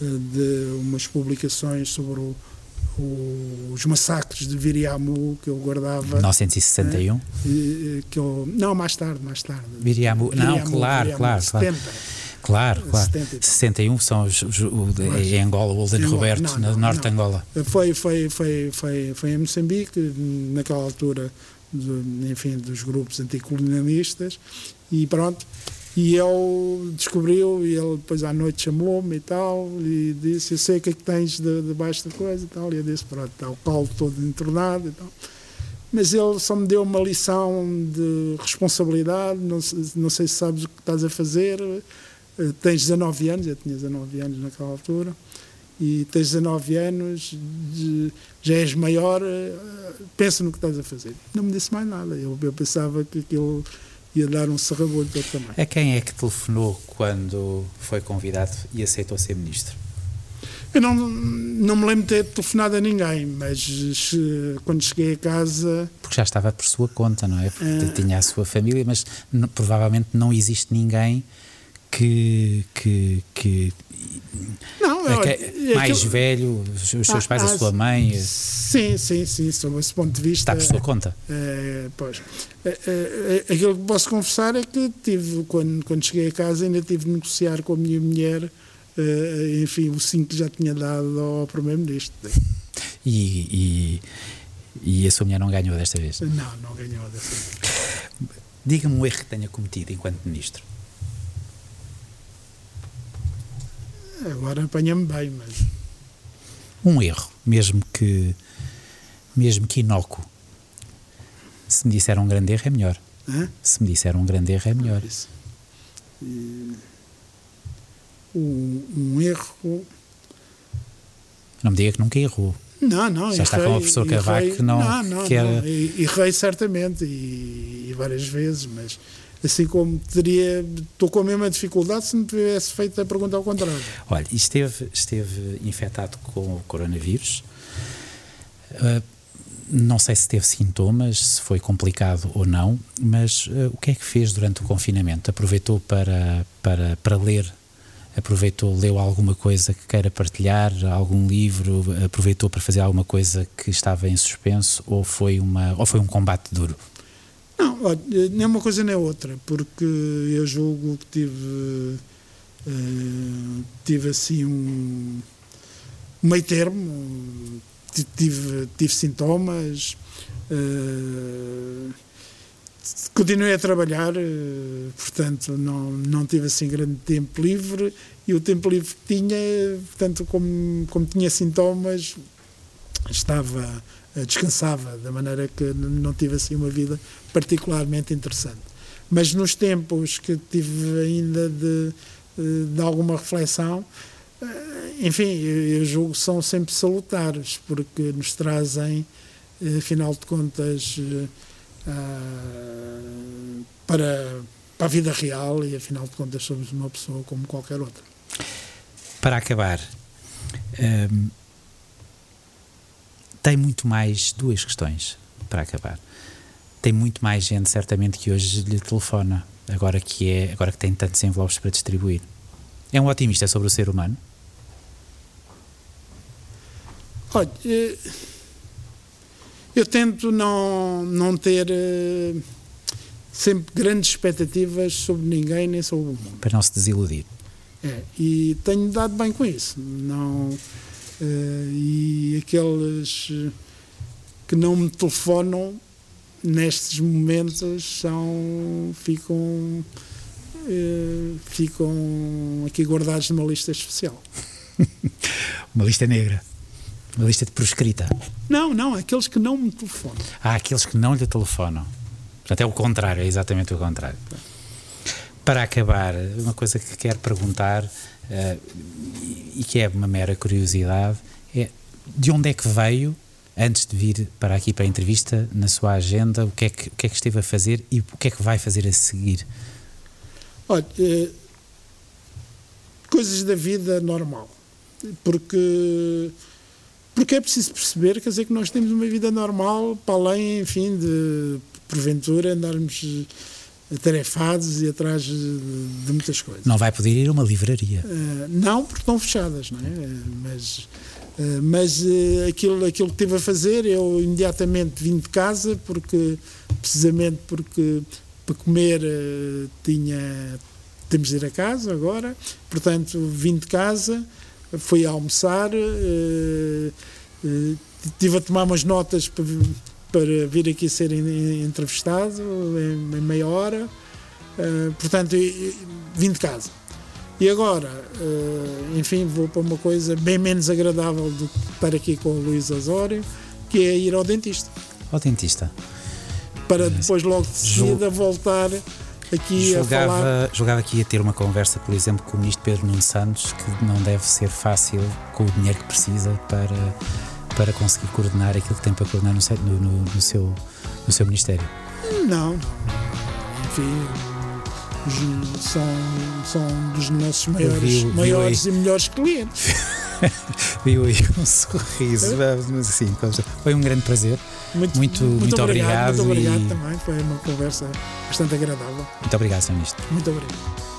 eh, de umas publicações sobre o, o, os massacres de Viriamu que eu guardava. 1961? É, que eu, não, mais tarde, mais tarde. Viriamu, não, claro, Viriamu, claro, 70. claro. Claro, claro. 61 são os, os, o, Mas, em Angola, o Olden Roberto, não, não, no norte não. de Angola. Foi, foi, foi, foi, foi em Moçambique, naquela altura enfim, dos grupos anticolonialistas e pronto. E ele descobriu, e ele depois à noite chamou-me e tal, e disse: Eu sei o que é que tens debaixo de da coisa e tal. E eu disse: Pronto, está o calo todo entornado e tal. Mas ele só me deu uma lição de responsabilidade. Não, não sei se sabes o que estás a fazer. Eh, tens 19 anos, eu tinha 19 anos naquela altura e tens 19 anos, já és maior, eh, pensa no que estás a fazer. Não me disse mais nada. Eu, eu pensava que aquilo ia dar um serrabolho todo também. A quem é que telefonou quando foi convidado e aceitou ser ministro? Eu não, não me lembro de ter telefonado a ninguém, mas quando cheguei a casa. Porque já estava por sua conta, não é? Porque uh, tinha a sua família, mas provavelmente não existe ninguém que, que, que não, é, é, mais aquilo, velho, os seus ah, pais, a ah, sua mãe. Sim, sim, sim, sob esse ponto de vista. Está por sua conta. É, pois. É, é, é, aquilo que posso confessar é que tive, quando, quando cheguei a casa, ainda tive de negociar com a minha mulher, eh, enfim, o sim que já tinha dado ao Primeiro-Ministro. E, e, e a sua mulher não ganhou desta vez? Não, não ganhou desta vez. Diga-me um erro que tenha cometido enquanto Ministro. Agora apanha-me bem, mas. Um erro, mesmo que. mesmo que inócuo. Se me disser um grande erro, é melhor. Hã? Se me disser um grande erro, é melhor. E... um, um erro. Não me diga que nunca errou. Não, não. Já está com o professor Cavaco que não, não, não, quer... não. Errei certamente e, e, várias vezes, mas assim como teria, estou com a mesma dificuldade se me tivesse feito a pergunta ao contrário. Olha, esteve, esteve infectado com o coronavírus. Uh, não sei se teve sintomas, se foi complicado ou não, mas uh, o que é que fez durante o confinamento? Aproveitou para, para, para ler? Aproveitou, leu alguma coisa que queira partilhar, algum livro? Aproveitou para fazer alguma coisa que estava em suspenso ou foi, uma, ou foi um combate duro? Não, nem uma coisa nem outra, porque eu julgo que tive, uh, tive assim um meio termo, tive, tive sintomas, uh, continuei a trabalhar, uh, portanto não, não tive assim grande tempo livre e o tempo livre que tinha, portanto como, como tinha sintomas, estava descansava, da maneira que não tive assim uma vida particularmente interessante. Mas nos tempos que tive ainda de, de alguma reflexão, eh, enfim, eu julgo que são sempre salutares, porque nos trazem, eh, afinal de contas, eh, para, para a vida real e, afinal de contas, somos uma pessoa como qualquer outra. Para acabar, tem muito mais duas questões para acabar. Tem muito mais gente, certamente, que hoje lhe telefona, agora que é, agora que tem tantos envelopes para distribuir. É um otimista sobre o ser humano? Olha, eh, eu tento não, não ter eh, sempre grandes expectativas sobre ninguém nem sobre o mundo. Para não se desiludir. É, e tenho dado bem com isso. Não e aqueles que não me telefonam nestes momentos são ficam uh, ficam aqui guardados numa lista especial. *laughs* Uma lista negra. Uma lista de proscrita. Não, não, aqueles que não me telefonam. Ah, aqueles que não lhe telefonam. Portanto é o contrário, é exatamente o contrário para acabar, uma coisa que quero perguntar uh, e que é uma mera curiosidade, é de onde é que veio, antes de vir para aqui para a entrevista, na sua agenda, o que é que, o que, é que esteve a fazer e o que é que vai fazer a seguir? Olha, uh, coisas da vida normal, porque porque é preciso perceber, quer dizer, que nós temos uma vida normal, para além, enfim, de porventura andarmos atarefados e atrás de, de, muitas coisas. Não vai poder ir a uma livraria? Uh, não, porque estão fechadas, não é? Uh, mas uh, mas aquilo, aquilo que tive a fazer, eu imediatamente vim de casa, porque precisamente porque para comer tinha temos de ir a casa agora, portanto vim de casa, fui a almoçar, tive a tomar umas notas para para vir aqui ser entrevistado em, meia hora. Uh, portanto, vim de casa. E agora, uh, enfim, vou para uma coisa bem menos agradável do que estar aqui com o Luís Osório, que é ir ao dentista. Ao dentista. Para depois, logo de seguida, voltar aqui julgava, a falar. Julgava que ia ter uma conversa, por exemplo, com o ministro Pedro Nuno Santos, que não deve ser fácil com o dinheiro que precisa para para conseguir coordenar aquilo que tem para coordenar no, no, no seu, no seu Ministério? Não, enfim, são, são dos nossos maiores, vi, vi maiores e melhores clientes. *laughs* Viu aí um sorriso, mas assim, foi um grande prazer. Muito, muito, muito, muito obrigado. obrigado muito obrigado e... também, foi uma conversa bastante agradável. Muito obrigado, Sr. Ministro. Muito obrigado.